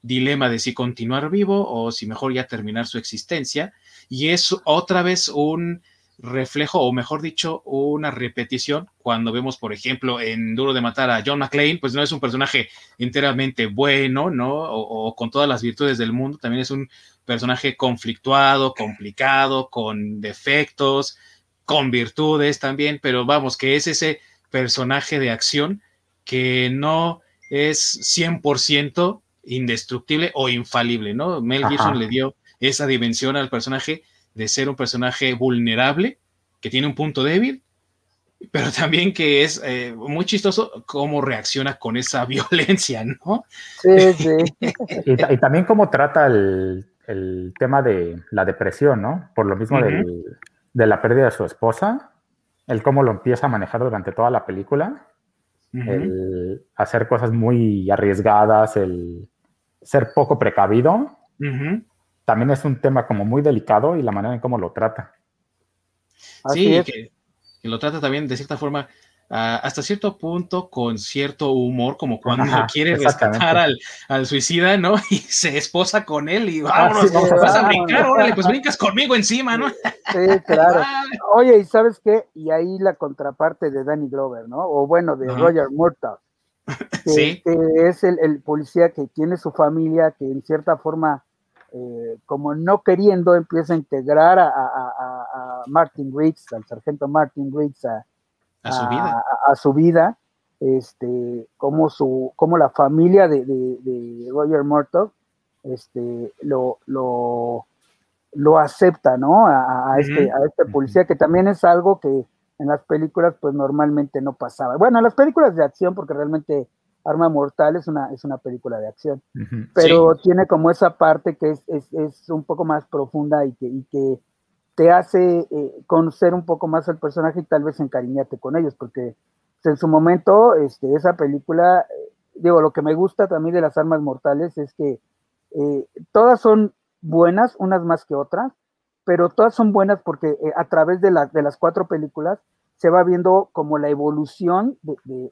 Speaker 1: dilema de si continuar vivo o si mejor ya terminar su existencia. Y es otra vez un reflejo, o mejor dicho, una repetición cuando vemos, por ejemplo, en Duro de Matar a John McClane, pues no es un personaje enteramente bueno, ¿no? O, con todas las virtudes del mundo, también es un personaje conflictuado, complicado, con defectos, con virtudes también, pero vamos, que es ese personaje de acción que no es 100% indestructible o infalible, ¿no? Mel Gibson le dio esa dimensión al personaje de ser un personaje vulnerable, que tiene un punto débil, pero también que es eh, muy chistoso cómo reacciona con esa <laughs> violencia, ¿no?
Speaker 2: Sí, sí.
Speaker 3: y, también cómo trata el, tema de la depresión, ¿no? Por lo mismo de la pérdida de su esposa, el cómo lo empieza a manejar durante toda la película, el hacer cosas muy arriesgadas, el ser poco precavido también es un tema como muy delicado y la manera en cómo lo trata.
Speaker 1: sí, que, lo trata también de cierta forma hasta cierto punto con cierto humor, como cuando quiere rescatar al, suicida, ¿no? <laughs> Y se esposa con él y vámonos, vas a brincar, órale, pues brincas conmigo encima, ¿no?
Speaker 2: Sí, claro. <laughs> Oye, ¿y sabes qué? Y ahí la contraparte de Danny Glover, ¿no? O bueno, de Roger Murtaugh. <laughs> sí. que es el, el, policía que tiene su familia, que en cierta forma eh, como no queriendo, empieza a integrar a, Martin Riggs, al sargento Martin Riggs, a,
Speaker 1: su vida,
Speaker 2: a, su vida este, como, su, como la familia de, Roger Murtaugh este, lo, lo, lo acepta, ¿no? A, este, a este policía, que también es algo que en las películas, pues normalmente no pasaba. Bueno, en las películas de acción, porque realmente Arma Mortal es una, es una película de acción, pero tiene como esa parte que es, un poco más profunda y que, que te hace eh, conocer un poco más al personaje y tal vez encariñarte con ellos, porque en su momento este, esa película, eh, digo, lo que me gusta también de las Armas Mortales es que eh, todas son buenas, unas más que otras, pero todas son buenas porque a través de, de las cuatro películas se va viendo como la evolución de,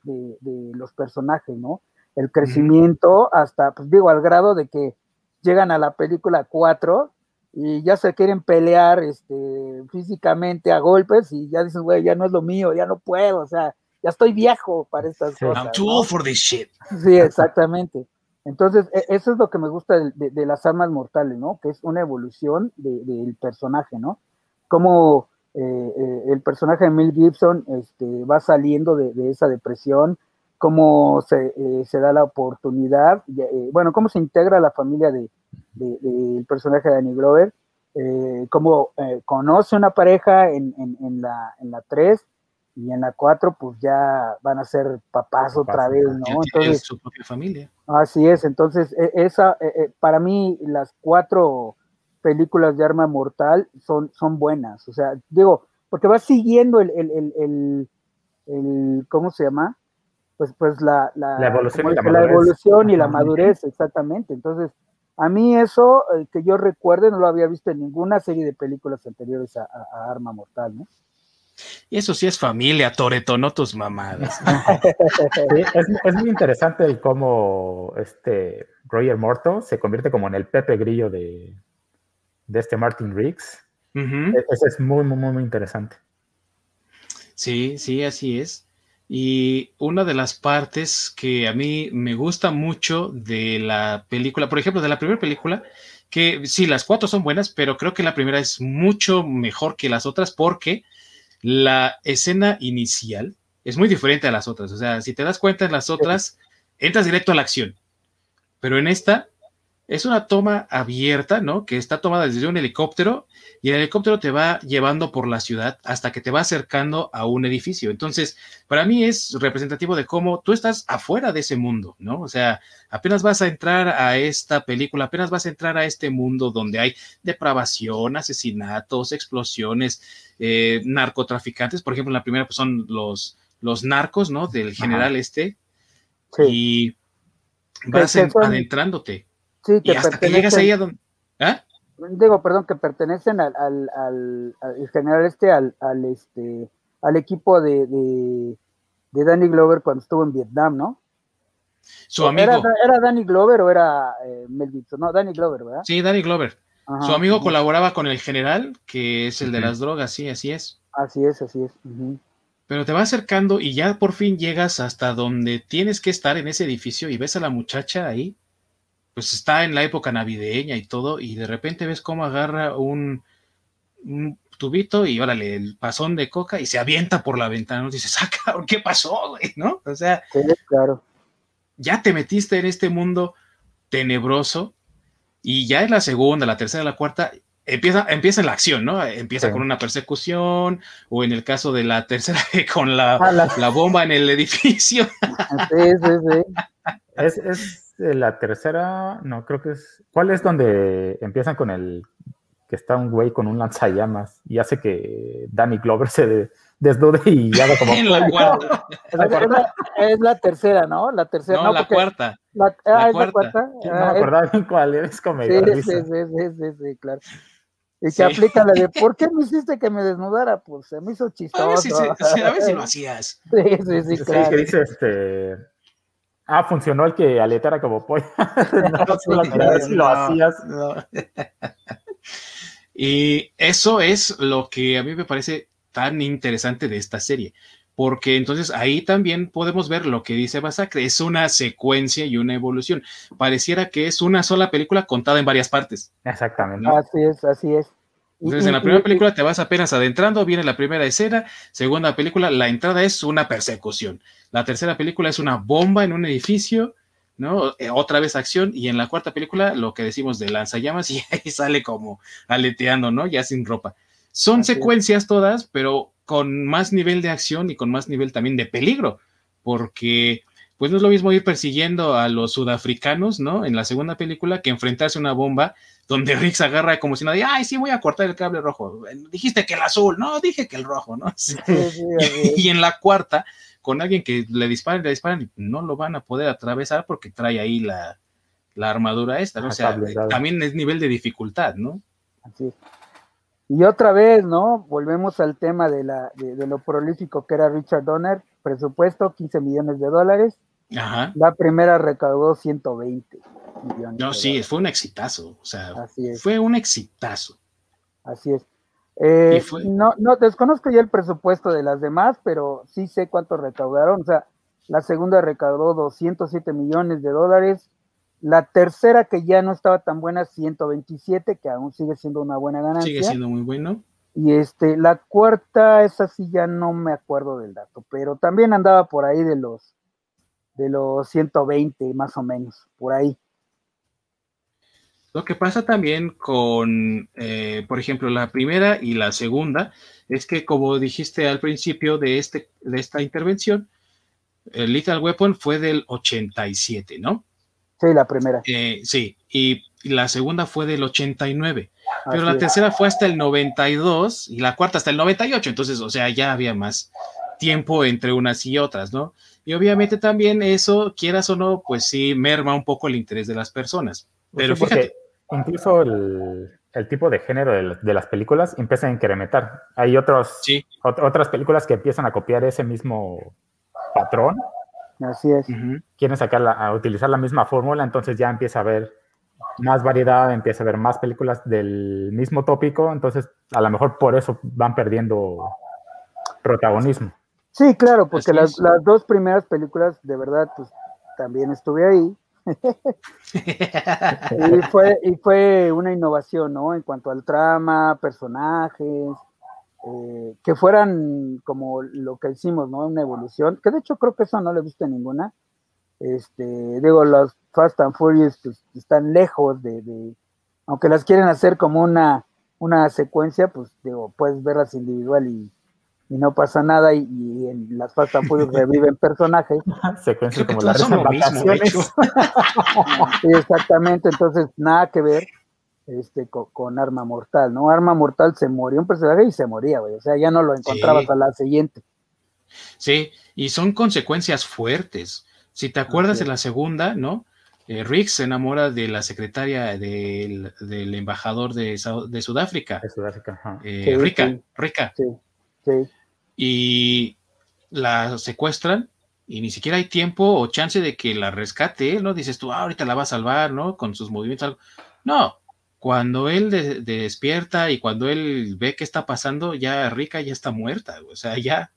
Speaker 2: los personajes, ¿no? El crecimiento hasta, pues digo, al grado de que llegan a la película 4 y ya se quieren pelear este, físicamente a golpes y ya dicen, güey, ya no es lo mío, ya no puedo, o sea, ya estoy viejo para estas cosas.
Speaker 1: I'm too old for this shit.
Speaker 2: Sí, exactamente. Entonces, e, eso es lo que me gusta de, las armas mortales, ¿no? Que es una evolución del personaje, ¿no? Como eh, eh, el personaje de Mel Gibson este, va saliendo de, esa depresión, cómo se, eh, se, da la oportunidad, bueno, cómo se integra la familia del de, personaje de Danny Glover, cómo conoce una pareja en, en, la, en la 3 y en la 4 pues ya van a ser papás otra vez, ¿no?
Speaker 1: Entonces, su propia familia.
Speaker 2: Así es, entonces e, esa, para mí las cuatro películas de Arma Mortal son, son buenas. O sea, digo, porque va siguiendo el, el ¿cómo se llama? Pues, pues la, la,
Speaker 3: evolución, y la,
Speaker 2: la evolución y la madurez, exactamente. Entonces, a mí eso, eh, que yo recuerde, no lo había visto en ninguna serie de películas anteriores a, Arma Mortal, ¿no?
Speaker 1: Y eso sí es familia, Toreto, no tus mamadas. <laughs>
Speaker 3: es, muy interesante el cómo este Roger Morto se convierte como en el Pepe Grillo de, de este Martin Riggs. Eso es muy, muy, muy interesante.
Speaker 1: Sí, sí, así es. Y una de las partes que a mí me gusta mucho de la película, por ejemplo, de la primera película, que sí, las cuatro son buenas, pero creo que la primera es mucho mejor que las otras porque la escena inicial es muy diferente a las otras. O sea, si te das cuenta en las otras, entras directo a la acción. Pero en esta es una toma abierta, ¿no? Que está tomada desde un helicóptero y el helicóptero te va llevando por la ciudad hasta que te va acercando a un edificio. Entonces, para mí es representativo de cómo tú estás afuera de ese mundo, ¿no? O sea, apenas vas a entrar a esta película, apenas vas a entrar a este mundo donde hay depravación, asesinatos, explosiones, eh, narcotraficantes. Por ejemplo, en la primera pues, son los, los narcos, ¿no? Del general este. Y vas adentrándote.
Speaker 2: Sí,
Speaker 1: y hasta que llegas ahí a donde... ¿Ah?
Speaker 2: digo, perdón, que pertenecen al, al, al, general este, al, al, este, al equipo de, de, Danny Glover cuando estuvo en Vietnam, ¿no?
Speaker 1: Su amigo.
Speaker 2: ¿Era, Danny Glover o era eh, Mel Gibson? No, Danny Glover, ¿verdad?
Speaker 1: Sí, Danny Glover. Su amigo colaboraba con el general, que es el de las drogas, sí, así es.
Speaker 2: Así es, así es.
Speaker 1: Pero te va acercando y ya por fin llegas hasta donde tienes que estar en ese edificio y ves a la muchacha ahí pues está en la época navideña y todo, y de repente ves cómo agarra un, tubito y órale, el pasón de coca y se avienta por la ventana. Dices, saca, ah, ¿qué pasó, güey? ¿No? O sea,
Speaker 2: claro.
Speaker 1: ya te metiste en este mundo tenebroso y ya en la segunda, la tercera, la cuarta, empieza, empieza la acción, ¿no? Empieza con una persecución o en el caso de la tercera, <laughs> con la, ah, la... bomba en el edificio. <laughs>
Speaker 2: Sí, sí, sí.
Speaker 3: Es, es la tercera, no, creo que es. ¿Cuál es donde empiezan con el que está un güey con un lanzallamas y hace que Danny Glover se desnude y <laughs> haga como.
Speaker 1: la cuarta.
Speaker 2: Es la, tercera, ¿no? La tercera.
Speaker 1: No, la cuarta.
Speaker 2: La, ah, es la cuarta.
Speaker 3: no me ah, acordaba bien cuál, es como
Speaker 2: sí, sí, sí, sí, sí, claro. Y que aplica la de, <laughs> ¿por qué me hiciste que me desnudara? Pues se me hizo chistoso. A ver
Speaker 1: si, a ver si lo <laughs> hacías.
Speaker 2: Sí, sí, sí, claro.
Speaker 3: Sí, que dice este Ah, funcionó el que aletara como pollo. no, lo hacías.
Speaker 1: y eso es lo que a mí me parece tan interesante de esta serie, porque entonces ahí también podemos ver lo que dice Basacre, es una secuencia y una evolución. Pareciera que es una sola película contada en varias partes.
Speaker 3: Exactamente.
Speaker 2: Así es, así es.
Speaker 1: Entonces, en la primera película te vas apenas adentrando, viene la primera escena, segunda película, la entrada es una persecución, la tercera película es una bomba en un edificio, ¿no? Eh, otra vez acción, y en la cuarta película lo que decimos de lanzallamas <laughs> y ahí sale como aleteando, ¿no? Ya sin ropa. Son secuencias todas, pero con más nivel de acción y con más nivel también de peligro, porque pues no es lo mismo ir persiguiendo a los sudafricanos, ¿no? En la segunda película que enfrentarse a una bomba donde Rick se agarra como si nadie, ay, sí, voy a cortar el cable rojo. Dijiste que el azul, no, dije que el rojo, ¿no? <laughs> y en la cuarta, con alguien que le disparen, le disparan, no lo van a poder atravesar porque trae ahí la, armadura esta, ¿no? O sea, también es nivel de dificultad, ¿no?
Speaker 2: Así es. Y otra vez, ¿no? Volvemos al tema de, la, de lo prolífico que era Richard Donner, presupuesto 15 millones de dólares, la primera recaudó 120 millones.
Speaker 1: No, sí, fue un exitazo. O sea, fue un exitazo.
Speaker 2: Así es. Eh, no, no, desconozco ya el presupuesto de las demás, pero sí sé cuánto recaudaron. O sea, la segunda recaudó 207 millones de dólares. La tercera, que ya no estaba tan buena, 127, que aún sigue siendo una buena ganancia.
Speaker 1: Sigue siendo muy bueno.
Speaker 2: Y este, la cuarta, esa sí ya no me acuerdo del dato, pero también andaba por ahí de los de los 120 más o menos, por ahí.
Speaker 1: Lo que pasa también con, eh, por ejemplo, la primera y la segunda, es que como dijiste al principio de, este, de esta intervención, el Lethal Weapon fue del 87, ¿no?
Speaker 2: Sí, la primera.
Speaker 1: Eh, sí, y la segunda fue del 89, pero la tercera fue hasta el 92 y la cuarta hasta el 98, entonces, o sea, ya había más tiempo entre unas y otras, ¿no? Y obviamente también eso, quieras o no, pues sí merma un poco el interés de las personas. Pues Pero fíjate.
Speaker 3: Incluso el, tipo de género de, las películas empieza a incrementar. Hay otros, otras películas que empiezan a copiar ese mismo patrón.
Speaker 2: Así es.
Speaker 3: Quieren sacar a utilizar la misma fórmula, entonces ya empieza a haber más variedad, empieza a haber más películas del mismo tópico, entonces a lo mejor por eso van perdiendo protagonismo.
Speaker 2: Sí, claro, porque las, las, dos primeras películas, de verdad, pues también estuve ahí. Y, fue, y fue una innovación, ¿no? En cuanto al trama, personajes, eh, que fueran como lo que hicimos, ¿no? Una evolución, que de hecho creo que eso no visto en ninguna. Este, digo, los Fast and Furious pues, están lejos de, aunque las quieren hacer como una, una secuencia, pues digo, puedes verlas individual y, no pasa nada y, en las Fast and Furious reviven personajes. <laughs>
Speaker 3: Secuencias como las son <laughs>
Speaker 2: exactamente, entonces nada que ver este con, Arma Mortal, ¿no? Arma Mortal se murió un personaje y se moría, güey, o sea, ya no lo encontrabas a la siguiente.
Speaker 1: Sí, y son consecuencias fuertes. Si te acuerdas de la segunda, ¿no? Eh, Rick se enamora de la secretaria del, embajador de, Sudáfrica.
Speaker 3: De Sudáfrica,
Speaker 1: eh, Rica, Rica. Y la secuestran y ni siquiera hay tiempo o chance de que la rescate, ¿no? Dices tú, ah, ahorita la va a salvar, ¿no? Con sus movimientos. No, cuando él despierta y cuando él ve qué está pasando, ya Rica ya está muerta, o sea, ya.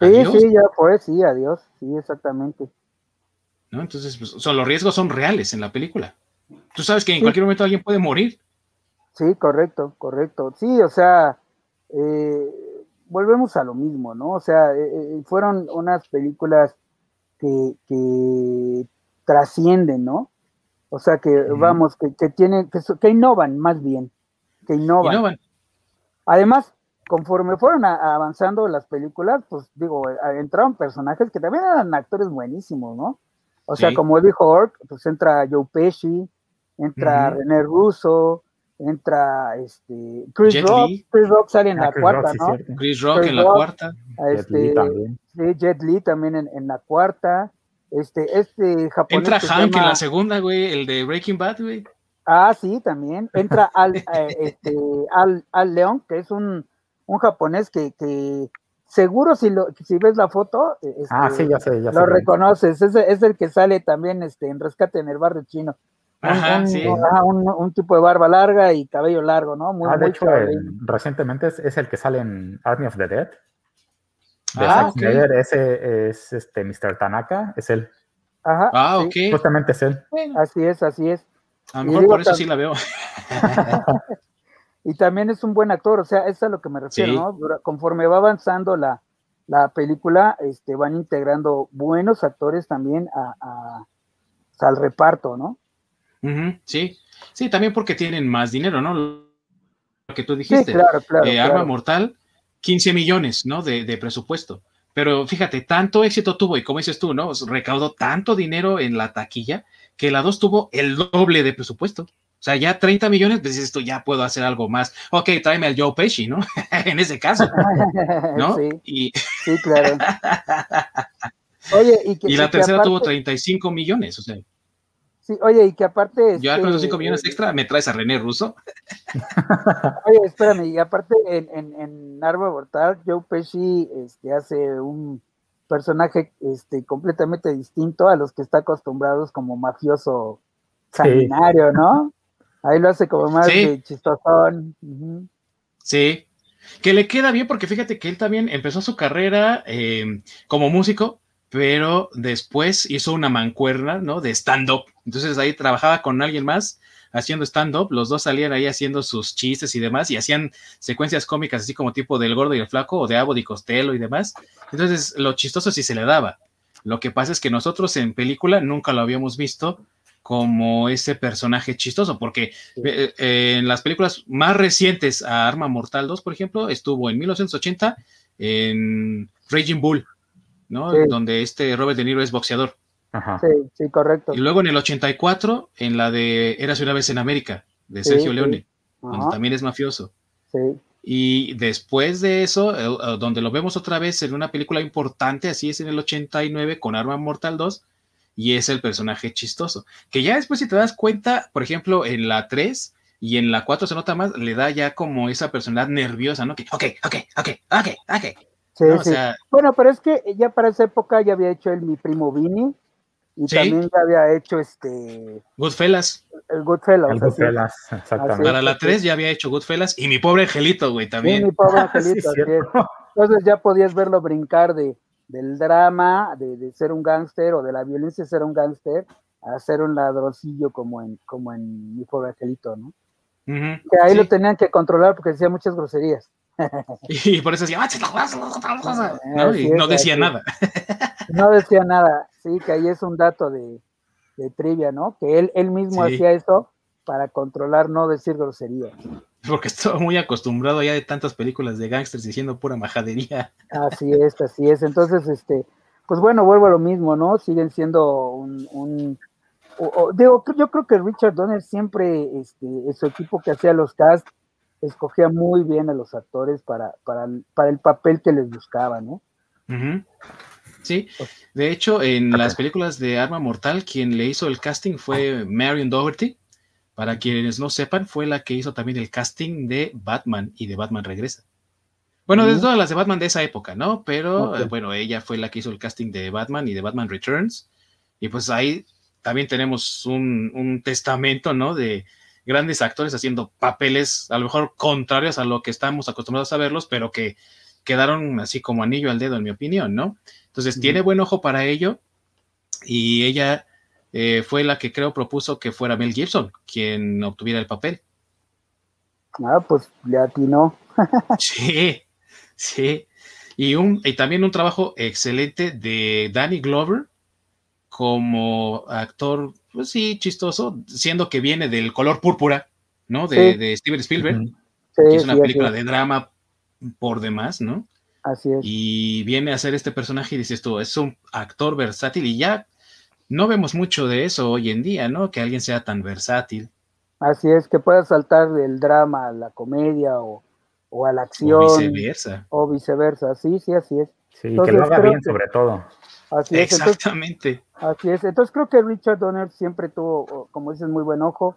Speaker 2: Sí, sí, ya fue, sí, adiós, sí, exactamente.
Speaker 1: Entonces, pues, son, los riesgos son reales en la película. Tú sabes que en cualquier momento alguien puede morir.
Speaker 2: Sí, correcto, correcto. Sí, o sea, eh, volvemos a lo mismo, ¿no? O sea, eh, eh, fueron unas películas que, trascienden, ¿no? O sea, que vamos, que, que tienen, que, innovan más bien, que innovan. Además, conforme fueron avanzando las películas, pues digo, entraron personajes que también eran actores buenísimos, ¿no? O sea, como dijo Ork, pues entra Joe Pesci, entra René Russo, entra este Chris Rock, Chris Rock sale en ah, la cuarta, ¿no?
Speaker 1: Chris Rock en la cuarta.
Speaker 2: Este, Jet Li también. Sí, Jet Li también en, la cuarta. Este, este
Speaker 1: japonés. Entra Hank en la segunda, güey, el de Breaking Bad, güey.
Speaker 2: Ah, sí, también. Entra <laughs> Al, eh, este, Al, Al León, que es un, un japonés que, que seguro si lo si ves la foto
Speaker 3: este, ah sí ya sé ya
Speaker 2: lo reconoces es, es, el que sale también este en rescate en el barrio chino
Speaker 1: Ajá, un, sí.
Speaker 2: un, tipo de barba larga y cabello largo no
Speaker 3: muy, ah, de hecho recientemente es, el que sale en Army of the Dead
Speaker 1: ah, okay.
Speaker 3: ese es este Mr. Tanaka es él
Speaker 2: Ajá,
Speaker 1: ah ok
Speaker 3: justamente es él
Speaker 2: así es así es
Speaker 1: a lo mejor por eso sí la veo <laughs>
Speaker 2: y también es un buen actor, o sea, eso es a lo que me refiero, ¿no? Conforme va avanzando la, película, este, van integrando buenos actores también a, al reparto, ¿no?
Speaker 1: Sí, sí, también porque tienen más dinero, ¿no? Lo que tú dijiste.
Speaker 2: claro, claro,
Speaker 1: eh, Arma Mortal, 15 millones, ¿no? De, de, presupuesto. Pero fíjate, tanto éxito tuvo y como dices tú, ¿no? Recaudó tanto dinero en la taquilla que la 2 tuvo el doble de presupuesto. O sea, ya 30 millones, pues esto ya puedo hacer algo más. Ok, tráeme al Joe Pesci, ¿no? <laughs> en ese caso, ¿no? <laughs>
Speaker 2: Sí,
Speaker 1: y...
Speaker 2: sí claro. <laughs> Oye, y, que,
Speaker 1: y la tercera tuvo 35 millones, o sea.
Speaker 2: Sí, oye, y que aparte.
Speaker 1: Yo con esos 5 millones extra me traes a René Russo. <laughs>
Speaker 2: oye, espérame, y aparte en, en, en Arma Mortal, Joe Pesci este, hace un personaje este, completamente distinto a los que está acostumbrados como mafioso sanguinario, ¿no? Ahí lo hace como más de chistosón.
Speaker 1: Sí, que le queda bien porque fíjate que él también empezó su carrera eh, como músico, pero después hizo una mancuerna, ¿no? De stand-up. Entonces ahí trabajaba con alguien más haciendo stand-up, los dos salían ahí haciendo sus chistes y demás, y hacían secuencias cómicas así como tipo del gordo y el flaco, o de Abbott y Costello y demás. Entonces, lo chistoso sí se le daba. Lo que pasa es que nosotros en película nunca lo habíamos visto como ese personaje chistoso, porque eh, eh, en las películas más recientes a Arma Mortal 2, por ejemplo, estuvo en 1980 en Raging Bull, ¿no? Donde este Robert De Niro es boxeador.
Speaker 2: Sí, sí, correcto.
Speaker 1: Y luego en el 84 en la de Eras una vez en América, de Sergio Leone, donde también es mafioso.
Speaker 2: Sí.
Speaker 1: Y después de eso, eh, eh, donde lo vemos otra vez en una película importante, así es en el 89 con Arma Mortal 2, y es el personaje chistoso. Que ya después, si te das cuenta, por ejemplo, en la 3 y en la 4 se nota más, le da ya como esa personalidad nerviosa, ¿no? Que, ok, ok, ok, ok, ok.
Speaker 2: Sí, sí. bueno, pero es que ya para esa época ya había hecho él mi primo Vini y también ya había hecho este.
Speaker 1: Goodfellas.
Speaker 2: El Goodfellas.
Speaker 3: El Goodfellas, exactamente.
Speaker 1: Para la 3 ya había hecho Goodfellas y mi pobre angelito, güey, también.
Speaker 2: Sí, mi pobre <laughs> angelito, Entonces ya podías verlo brincar de, del drama, de, de ser un gángster o de la violencia de ser un gángster, a ser un ladroncillo como en, como en mi pobre angelito, ¿no? que ahí lo tenían que controlar porque decía muchas groserías. <laughs>
Speaker 1: y por eso decía, ¿no? Y no decía nada. <laughs>
Speaker 2: no decía nada, sí, que ahí es un dato de, trivia, ¿no? Que él, él mismo hacía eso para controlar no decir groserías.
Speaker 1: Porque estaba muy acostumbrado ya de tantas películas de gángsters diciendo pura majadería.
Speaker 2: Así es, así es. Entonces, este, pues bueno, vuelvo a lo mismo, ¿no? Siguen siendo un, digo, yo creo que Richard Donner siempre, este, su equipo que hacía los cast, escogía muy bien a los actores para, para, el papel que les buscaba, ¿no?
Speaker 1: Sí, de hecho, en las películas de Arma Mortal, quien le hizo el casting fue Marion Doherty. Para quienes no sepan, fue la que hizo también el casting de Batman y de Batman Regresa. Bueno, de todas las de Batman de esa época, ¿no? Pero eh, bueno, ella fue la que hizo el casting de Batman y de Batman Returns. Y pues ahí también tenemos un, testamento, ¿no? De grandes actores haciendo papeles a lo mejor contrarios a lo que estamos acostumbrados a verlos, pero que quedaron así como anillo al dedo, en mi opinión, ¿no? Entonces, tiene buen ojo para ello y ella eh, fue la que creo propuso que fuera Mel Gibson quien obtuviera el papel.
Speaker 2: Ah, pues le atinó. <laughs>
Speaker 1: sí, sí. Y, un, y también un trabajo excelente de Danny Glover, como actor, pues sí, chistoso, siendo que viene del color púrpura, ¿no? De, Steven Spielberg, que es una película de drama por demás, ¿no?
Speaker 2: Así es.
Speaker 1: Y viene a hacer este personaje y dices tú, es un actor versátil y ya no vemos mucho de eso hoy en día, ¿no? Que alguien sea tan versátil.
Speaker 2: Así es, que pueda saltar del drama a la comedia o, a la acción. O
Speaker 1: viceversa.
Speaker 2: O viceversa, sí, sí, así es.
Speaker 3: Sí, que lo haga bien sobre todo.
Speaker 2: Así
Speaker 1: es. Exactamente.
Speaker 2: así es. Entonces creo que Richard Donner siempre tuvo, como dices, muy buen ojo.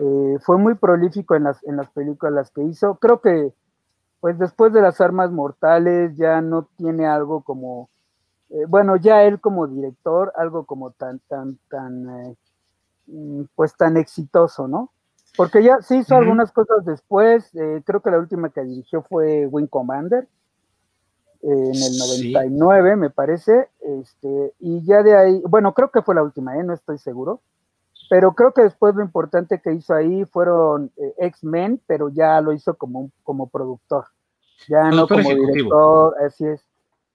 Speaker 2: Eh, fue muy prolífico en las, en las películas que hizo. Creo que, pues después de las armas mortales, ya no tiene algo como, eh, bueno, ya él como director, algo como tan, tan, tan, eh, mm, pues tan exitoso, ¿no? Porque ya se hizo algunas cosas después. creo que la última que dirigió fue Wing Commander en el 99, me parece, este, y ya de ahí, bueno, creo que fue la última, ¿eh? no estoy seguro, pero creo que después lo importante que hizo ahí fueron eh, X-Men, pero ya lo hizo como, como productor, ya no como director, así es,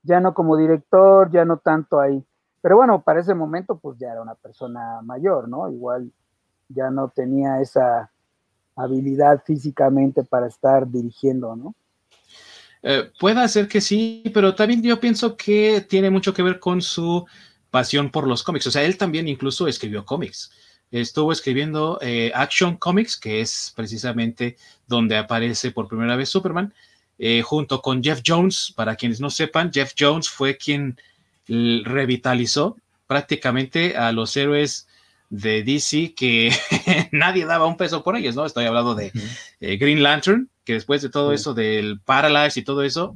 Speaker 2: ya no como director, ya no tanto ahí, pero bueno, para ese momento pues ya era una persona mayor, ¿no? Igual ya no tenía esa habilidad físicamente para estar dirigiendo, ¿no?
Speaker 1: Eh, puede ser que sí, pero también yo pienso que tiene mucho que ver con su pasión por los cómics. O sea, él también incluso escribió cómics. Estuvo escribiendo eh, Action Comics, que es precisamente donde aparece por primera vez Superman, eh, junto con Jeff Jones. Para quienes no sepan, Jeff Jones fue quien revitalizó prácticamente a los héroes de DC que <laughs> nadie daba un peso por ellos, ¿no? Estoy hablando de Green Lantern, que después de todo eso del Paralyze y todo eso,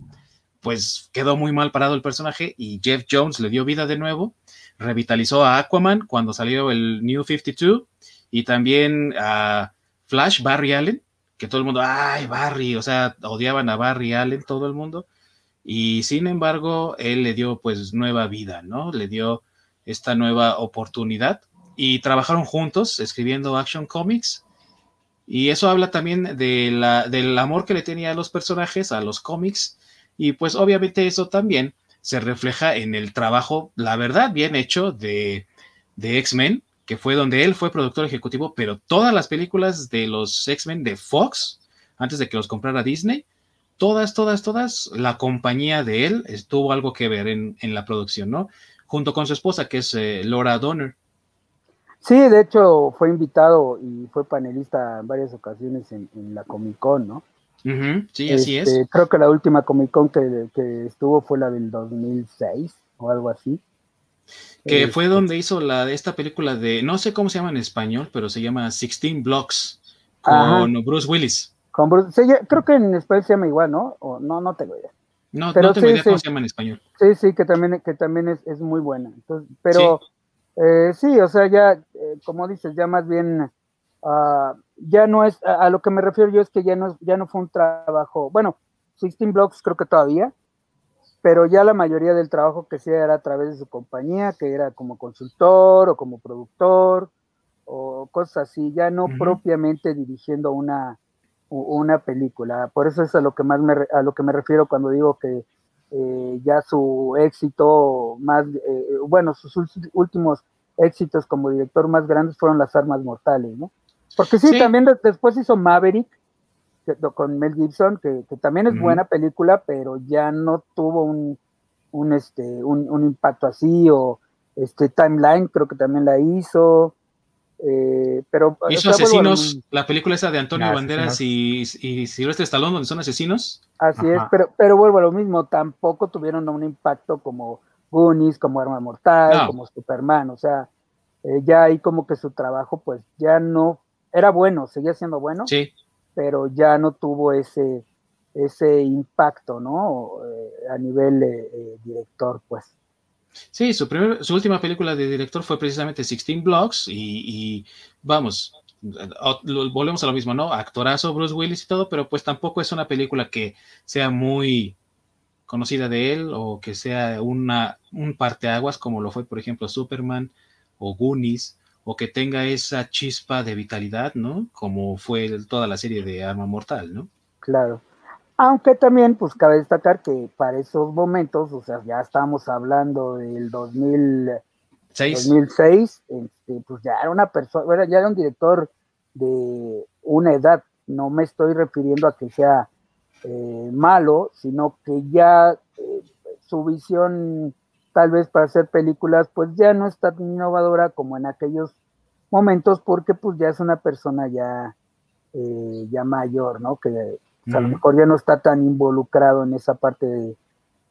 Speaker 1: pues quedó muy mal parado el personaje y Jeff Jones le dio vida de nuevo, revitalizó a Aquaman cuando salió el New 52 y también a Flash, Barry Allen, que todo el mundo, ay, Barry, o sea, odiaban a Barry Allen todo el mundo. Y sin embargo, él le dio pues nueva vida, ¿no? Le dio esta nueva oportunidad y trabajaron juntos escribiendo Action Comics y eso habla también de la, del amor que le tenía a los personajes, a los cómics, y pues obviamente eso también se refleja en el trabajo, la verdad, bien hecho de, de X-Men, que fue donde él fue productor ejecutivo, pero todas las películas de los X-Men de Fox, antes de que los comprara Disney, todas, todas, todas, la compañía de él tuvo algo que ver en, en la producción, ¿no? Junto con su esposa, que es eh, Laura Donner.
Speaker 2: Sí, de hecho fue invitado y fue panelista en varias ocasiones en, la Comic Con, ¿no?
Speaker 1: Sí, así es.
Speaker 2: Este, creo que la última Comic Con que, estuvo fue la del 2006 o algo así.
Speaker 1: Que fue este donde hizo la de esta película de, no sé cómo se llama en español, pero se llama Sixteen Blocks con Bruce Willis.
Speaker 2: Con Bruce, creo que en español se llama igual, ¿no? O, no, no tengo idea.
Speaker 1: No, no tengo idea cómo se llama en español.
Speaker 2: Sí, sí, que también, que también es, muy buena. Entonces, pero eh, sí, o sea, ya, eh, como dices, ya más bien, uh, ya no es, a, lo que me refiero yo es que ya no, ya no fue un trabajo, bueno, Sixteen Blocks creo que todavía, pero ya la mayoría del trabajo que hacía era a través de su compañía, que era como consultor o como productor o cosas así, ya no propiamente dirigiendo una, una película. Por eso es a lo que más me, a lo que me refiero cuando digo que eh, ya su éxito más, eh, bueno, sus últimos éxitos como director más grandes fueron Las Armas Mortales, ¿no? Porque sí, también después hizo Maverick con Mel Gibson, que, también es buena película, pero ya no tuvo un, un este, un, un, impacto así, o este Timeline creo que también la hizo. Eh, pero
Speaker 1: hizo asesinos, la película esa de Antonio Banderas y, y Silvestre Stallone, donde son asesinos.
Speaker 2: Así es, pero, pero vuelvo a lo mismo, tampoco tuvieron un impacto como Goonies, como Arma Mortal, como Superman, o sea, eh, ya ahí como que su trabajo pues ya no, era bueno, seguía siendo bueno,
Speaker 1: sí.
Speaker 2: pero ya no tuvo ese, ese impacto, ¿no? Eh, a nivel director, pues.
Speaker 1: Sí, su, primer, su última película de director fue precisamente Sixteen Blocks y, vamos, volvemos a lo mismo, ¿no? Actorazo Bruce Willis y todo, pero pues tampoco es una película que sea muy conocida de él o que sea una, un parteaguas como lo fue, por ejemplo, Superman o Goonies o que tenga esa chispa de vitalidad, ¿no? Como fue toda la serie de Arma Mortal, ¿no?
Speaker 2: Claro. Aunque también, pues cabe destacar que para esos momentos, o sea, ya estábamos hablando del 2006, este, pues ya era una persona, ya era un director de una edad, no me estoy refiriendo a que sea eh, malo, sino que ya eh, su visión tal vez para hacer películas, pues ya no es tan innovadora como en aquellos momentos, porque pues ya es una persona ya, eh, ya mayor, ¿no? Que a lo mejor ya no está tan involucrado en esa parte de,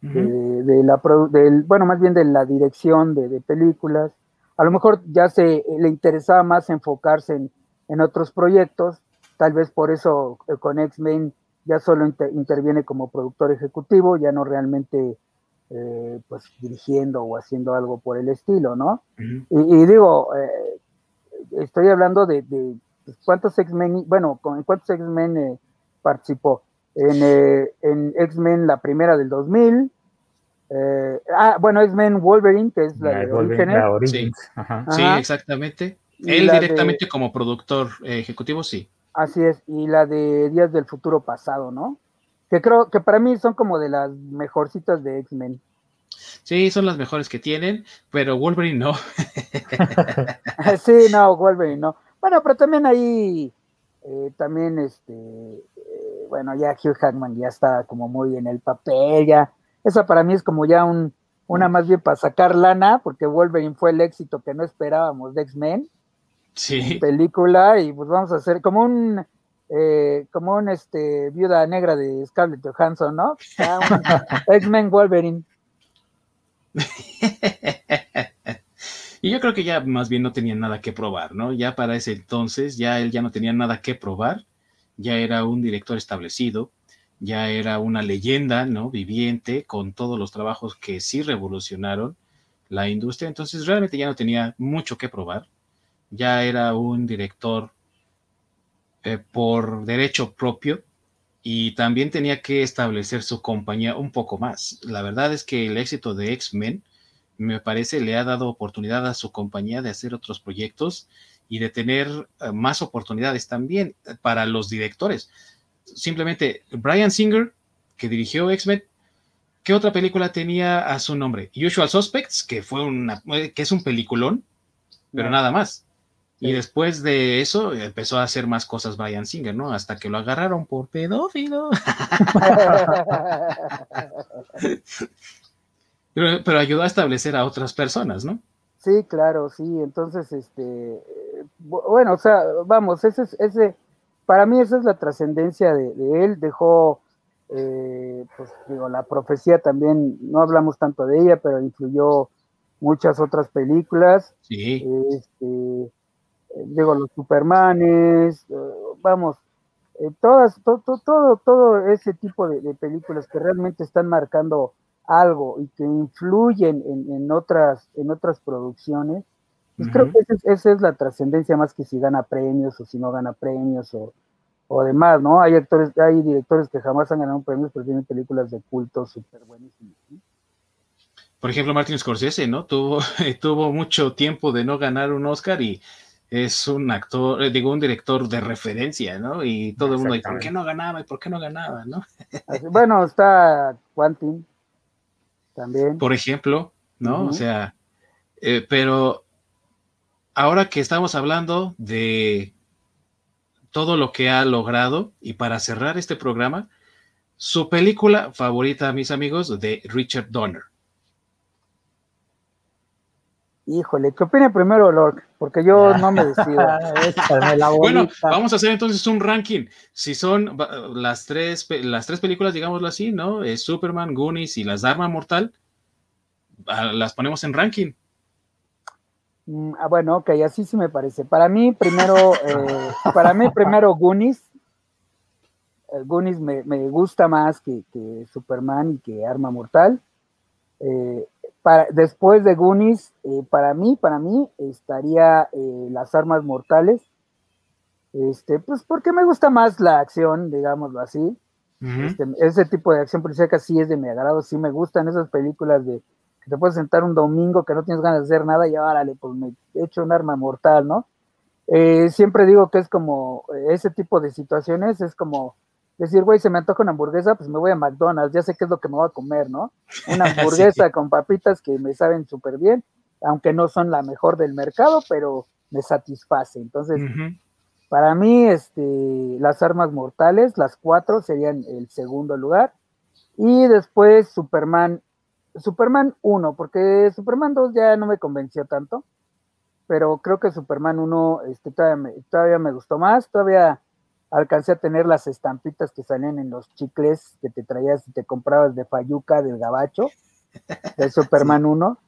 Speaker 2: la, del, bueno, más bien de la dirección de, películas. A lo mejor ya se le interesaba más enfocarse en, otros proyectos, tal vez por eso eh, con X-Men ya solo interviene como productor ejecutivo, ya no realmente eh, pues dirigiendo o haciendo algo por el estilo, ¿no? y, digo, eh, estoy hablando de, pues, cuántos X-Men, bueno, con cuántos X-Men participó en, eh, en X-Men, la primera del 2000. Eh, ah, bueno, X-Men Wolverine, que es la, de
Speaker 1: Sí. sí. exactamente. Él directamente como productor ejecutivo, sí.
Speaker 2: Así es, y la de Días del Futuro Pasado, ¿no? Que creo que para mí son como de las mejorcitas de X-Men.
Speaker 1: Sí, son las mejores que tienen, pero Wolverine no. <laughs>
Speaker 2: sí, no, Wolverine no. Bueno, pero también ahí, eh, también este, bueno, ya Hugh Hackman ya está como muy en el papel, ya, esa para mí es como ya un, una más bien para sacar lana, porque Wolverine fue el éxito que no esperábamos de X-Men.
Speaker 1: Sí.
Speaker 2: Película, y pues vamos a hacer como un, eh, como un este, viuda negra de Scarlett Johansson, ¿no? <laughs> X-Men Wolverine. <laughs>
Speaker 1: y yo creo que ya más bien no tenía nada que probar, ¿no? Ya para ese entonces, ya él ya no tenía nada que probar ya era un director establecido, ya era una leyenda, ¿no? Viviente, con todos los trabajos que sí revolucionaron la industria, entonces realmente ya no tenía mucho que probar, ya era un director eh, por derecho propio y también tenía que establecer su compañía un poco más. La verdad es que el éxito de X-Men me parece le ha dado oportunidad a su compañía de hacer otros proyectos y de tener eh, más oportunidades también para los directores. Simplemente Brian Singer, que dirigió X-Men, ¿qué otra película tenía a su nombre? Usual Suspects, que fue una, eh, que es un peliculón, pero nada más. Y después de eso empezó a hacer más cosas Brian Singer, ¿no? Hasta que lo agarraron por pedófilo. <laughs> pero, pero, ayudó a establecer a otras personas, ¿no?
Speaker 2: Sí, claro, sí. Entonces, este, bueno, o sea, vamos, ese, ese, para mí esa es la trascendencia de, él, dejó, eh, pues digo, la profecía también, no hablamos tanto de ella, pero influyó muchas otras películas.
Speaker 1: Sí.
Speaker 2: Este, digo, los Supermanes, vamos, todas, todo, todo, todo ese tipo de, películas que realmente están marcando algo y que influyen en, otras, en otras producciones, pues creo que esa es, la trascendencia más que si gana premios o si no gana premios o, o demás, ¿no? Hay actores, hay directores que jamás han ganado premios, pero tienen películas de culto súper buenísimas.
Speaker 1: Por ejemplo, Martin Scorsese, ¿no? Tuvo, <laughs> tuvo mucho tiempo de no ganar un Oscar y es un actor, eh, digo, un director de referencia, ¿no? Y todo el mundo dice, ¿por qué no ganaba? ¿Y por qué no ganaba? ¿no?
Speaker 2: bueno, está Quantin también.
Speaker 1: Por ejemplo, ¿no? O sea, eh, pero ahora que estamos hablando de todo lo que ha logrado, y para cerrar este programa, su película favorita, mis amigos, de Richard Donner.
Speaker 2: Híjole, ¿qué opina primero Lord? Porque yo <laughs> no me decido.
Speaker 1: bueno, vamos a hacer entonces un ranking. Si son las tres, las tres películas, digámoslo así, ¿no? Es Superman, Goonies y las Dharma Mortal, las ponemos en ranking.
Speaker 2: Mm, ah, bueno, ok, así sí me parece. Para mí, primero, eh, para mí, primero Goonies. El Goonies me, gusta más que, Superman y que Arma Mortal. Eh, después de Goonies, eh, para mí, para mí, estaría las armas mortales. Este, pues porque me gusta más la acción, digámoslo así. Este, ese tipo de acción policíaca sí es de mi agrado, sí me gustan esas películas de que te puedes sentar un domingo que no tienes ganas de hacer nada y órale, pues me he hecho un arma mortal, ¿no? Eh, siempre digo que es como ese tipo de situaciones, es como decir, güey, se me antoja una hamburguesa, pues me voy a McDonald's, ya sé qué es lo que me voy a comer, ¿no? Una <laughs> hamburguesa con papitas que me saben súper bien, aunque no son la mejor del mercado, pero me satisface. Entonces, para mí, este, las armas mortales, las cuatro serían el segundo lugar. Y después Superman, Superman 1, porque Superman 2 ya no me convenció tanto, pero creo que Superman 1 este, todavía, todavía me gustó más, todavía alcancé a tener las estampitas que salían en los chicles que te traías y te comprabas de Fayuca, del Gabacho, de <laughs> Superman 1.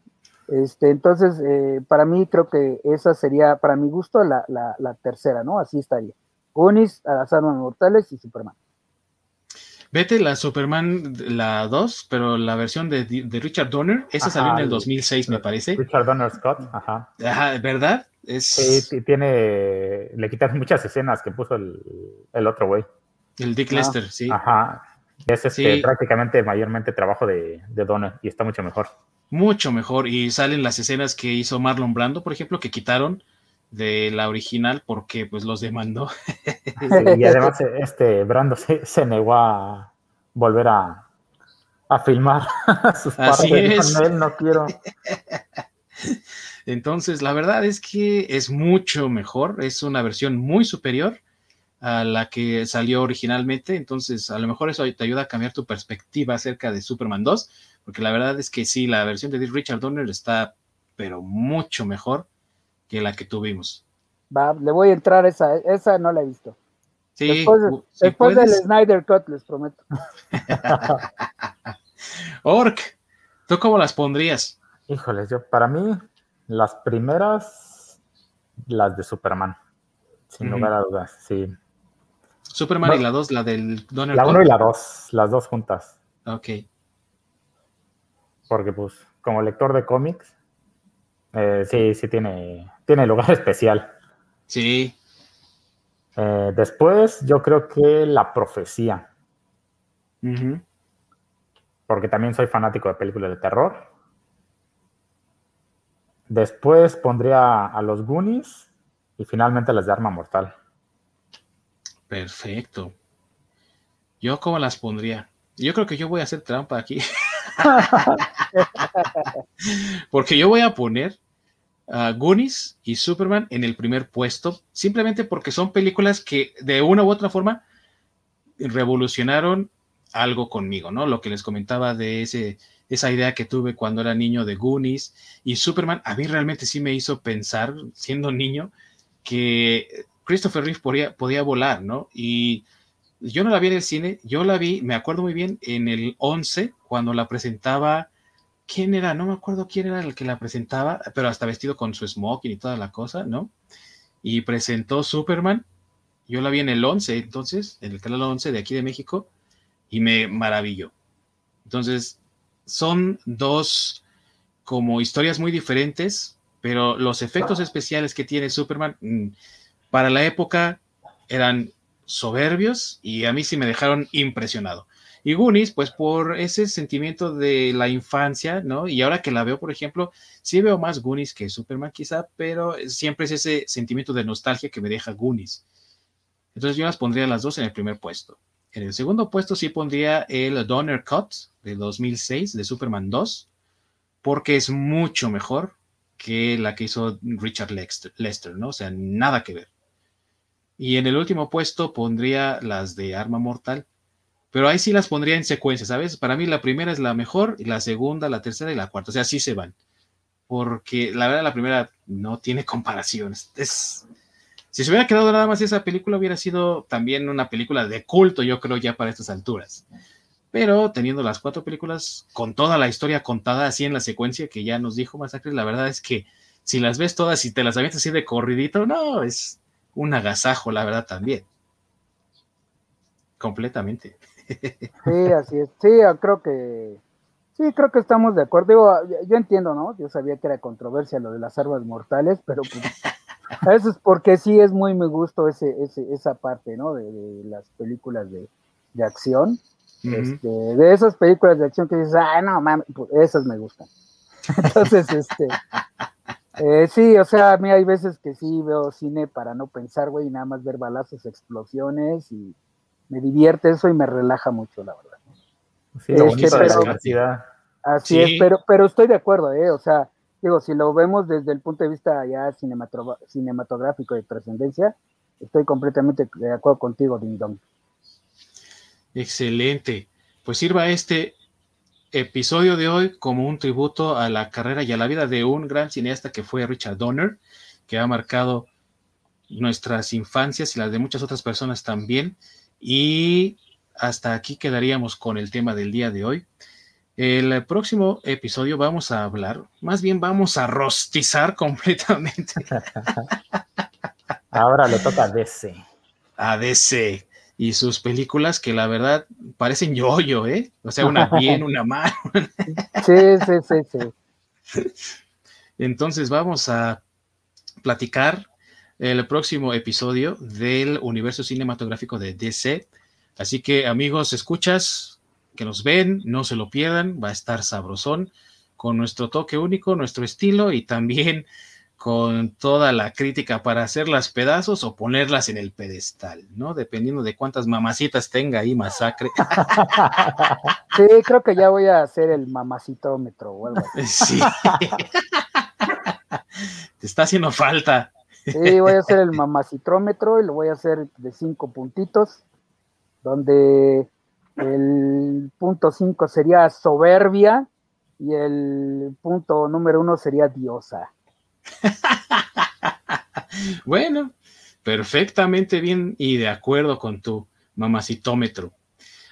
Speaker 2: Este, entonces, eh, para mí creo que esa sería, para mi gusto, la, tercera, ¿no? Así estaría. Unis, a las armas mortales y Superman.
Speaker 1: Vete la Superman, la 2, pero la versión de, Richard Donner, esa salió en el 2006, me parece.
Speaker 3: Richard Donner Scott, ajá.
Speaker 1: Ajá, ¿verdad? Es...
Speaker 3: Sí, tiene, le quitaron muchas escenas que puso el, otro güey.
Speaker 1: El Dick Lester, sí.
Speaker 3: Ajá. Es este, prácticamente mayormente trabajo de, de Donner y está mucho mejor.
Speaker 1: Mucho mejor. Y salen las escenas que hizo Marlon Brando, por ejemplo, que quitaron de la original porque pues los demandó. <laughs>
Speaker 3: y además este Brando se, negó a volver a, a filmar <laughs> sus
Speaker 1: Así Es.
Speaker 3: él, no quiero. <laughs>
Speaker 1: Entonces, la verdad es que es mucho mejor, es una versión muy superior a la que salió originalmente, entonces a lo mejor eso te ayuda a cambiar tu perspectiva acerca de Superman 2, porque la verdad es que sí, la versión de Richard Donner está pero mucho mejor que la que tuvimos.
Speaker 2: Va, le voy a entrar esa, esa no la he visto.
Speaker 1: Sí,
Speaker 2: después, del Snyder Cut, les prometo. <laughs>
Speaker 1: Orc, ¿tú cómo las pondrías?
Speaker 3: Híjole, yo, para mí, las primeras, las de Superman, sin lugar a dudas, sí.
Speaker 1: Superman y la dos, la del Donald
Speaker 3: La uno y la dos, las dos juntas.
Speaker 1: Ok.
Speaker 3: Porque, pues, como lector de cómics, eh, sí, sí tiene, tiene lugar <laughs> especial.
Speaker 1: Sí.
Speaker 3: Eh, después, yo creo que la profecía. Porque también soy fanático de películas de terror. Después pondría a los Goonies y finalmente las de Arma Mortal.
Speaker 1: Perfecto. ¿Yo cómo las pondría? Yo creo que yo voy a hacer trampa aquí. <laughs> <laughs> Porque yo voy a poner a Goonies y Superman en el primer puesto, simplemente porque son películas que de una u otra forma revolucionaron algo conmigo, ¿no? Lo que les comentaba de ese, esa idea que tuve cuando era niño de Goonies y Superman, a mí realmente sí me hizo pensar, siendo niño, que Christopher Reeve podía, podía volar, ¿no? Y yo no la vi en el cine, yo la vi, me acuerdo muy bien, en el 11, cuando la presentaba, ¿quién era? No me acuerdo quién era el que la presentaba, pero hasta vestido con su smoking y toda la cosa, ¿no? Y presentó Superman, yo la vi en el 11, entonces, en el canal 11 de aquí de México, y me maravilló. Entonces, son dos como historias muy diferentes, pero los efectos especiales que tiene Superman mm, para la época eran soberbios y a mí sí me dejaron impresionado. Y Goonies, pues por ese sentimiento de la infancia, ¿no? Y ahora que la veo, por ejemplo, sí veo más Goonies que Superman quizá, pero siempre es ese sentimiento de nostalgia que me deja Goonies. Entonces yo las pondría las dos en el primer puesto. En el segundo puesto sí pondría el Donner Cut de 2006 de Superman 2, porque es mucho mejor que la que hizo Richard Lester, ¿no? O sea, nada que ver. Y en el último puesto pondría las de Arma Mortal, pero ahí sí las pondría en secuencia, ¿sabes? Para mí la primera es la mejor, y la segunda, la tercera y la cuarta, o sea, así se van. Porque la verdad la primera no tiene <laughs> comparaciones. Es, si se hubiera quedado nada más esa película, hubiera sido también una película de culto, yo creo, ya para estas alturas. Pero teniendo las cuatro películas con toda la historia contada así en la secuencia que ya nos dijo Masacre, la verdad es que si las ves todas y te las avientas así de corridito, no, es un agasajo, la verdad también. Completamente.
Speaker 2: Sí, así es. Sí, creo que sí, creo que estamos de acuerdo. yo entiendo, ¿no? Yo sabía que era controversia lo de las armas mortales, pero pues, <laughs> eso es porque sí es muy me gusto ese, ese, esa parte, ¿no? De, las películas de, acción. este, de esas películas de acción que dices, ah, no, mames, pues, esas me gustan. <laughs> Entonces, este, eh, sí, o sea, a mí hay veces que sí veo cine para no pensar, güey, y nada más ver balazos, explosiones, y me divierte eso y me relaja mucho, la verdad.
Speaker 3: Sí, este, pero,
Speaker 2: así es, pero, pero estoy de acuerdo, ¿eh? O sea, digo, si lo vemos desde el punto de vista ya cinematográfico de trascendencia, estoy completamente de acuerdo contigo, Ding Dong.
Speaker 1: Excelente. Pues sirva este episodio de hoy como un tributo a la carrera y a la vida de un gran cineasta que fue Richard Donner, que ha marcado nuestras infancias y las de muchas otras personas también. Y hasta aquí quedaríamos con el tema del día de hoy. El próximo episodio vamos a hablar, más bien vamos a rostizar <laughs> completamente.
Speaker 3: Ahora le toca a DC.
Speaker 1: A DC y sus películas que la verdad parecen yo-yo, ¿eh? O sea, una bien, una mal.
Speaker 2: sí, sí, sí, sí.
Speaker 1: Entonces vamos a platicar el próximo episodio del universo cinematográfico de DC. Así que amigos, escuchas, que nos ven, no se lo pierdan, va a estar sabrosón con nuestro toque único, nuestro estilo y también con toda la crítica para hacerlas pedazos o ponerlas en el pedestal, ¿no? Dependiendo de cuántas mamacitas tenga ahí masacre. <laughs>
Speaker 2: Sí, creo que ya voy a hacer el mamacitómetro o algo <laughs>
Speaker 1: Sí. <laughs> Te está haciendo falta.
Speaker 2: Sí, voy a hacer el <laughs> mamacitrómetro y lo voy a hacer de cinco puntitos, donde el punto 5 sería soberbia y el punto número uno sería diosa. <laughs>
Speaker 1: bueno, perfectamente bien y de acuerdo con tu mamacitómetro.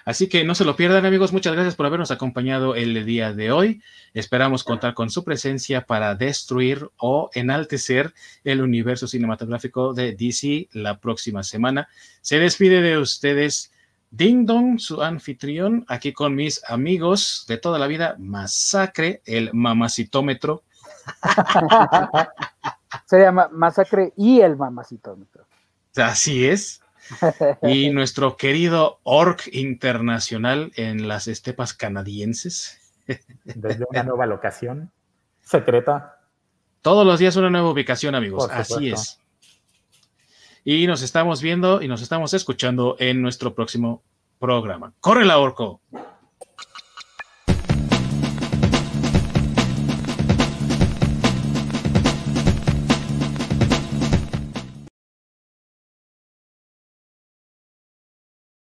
Speaker 1: Así que no se lo pierdan amigos, muchas gracias por habernos acompañado el día de hoy. Esperamos contar con su presencia para destruir o enaltecer el universo cinematográfico de DC la próxima semana. Se despide de ustedes Ding Dong, su anfitrión, aquí con mis amigos de toda la vida, Masacre, el mamacitómetro. <laughs>
Speaker 2: Se llama Masacre y el mamacitómetro.
Speaker 1: Así es. Y nuestro querido Orc internacional en las estepas canadienses.
Speaker 3: Desde una nueva locación secreta.
Speaker 1: Todos los días una nueva ubicación, amigos. Así es. Y nos estamos viendo y nos estamos escuchando en nuestro próximo programa. ¡Corre la orco!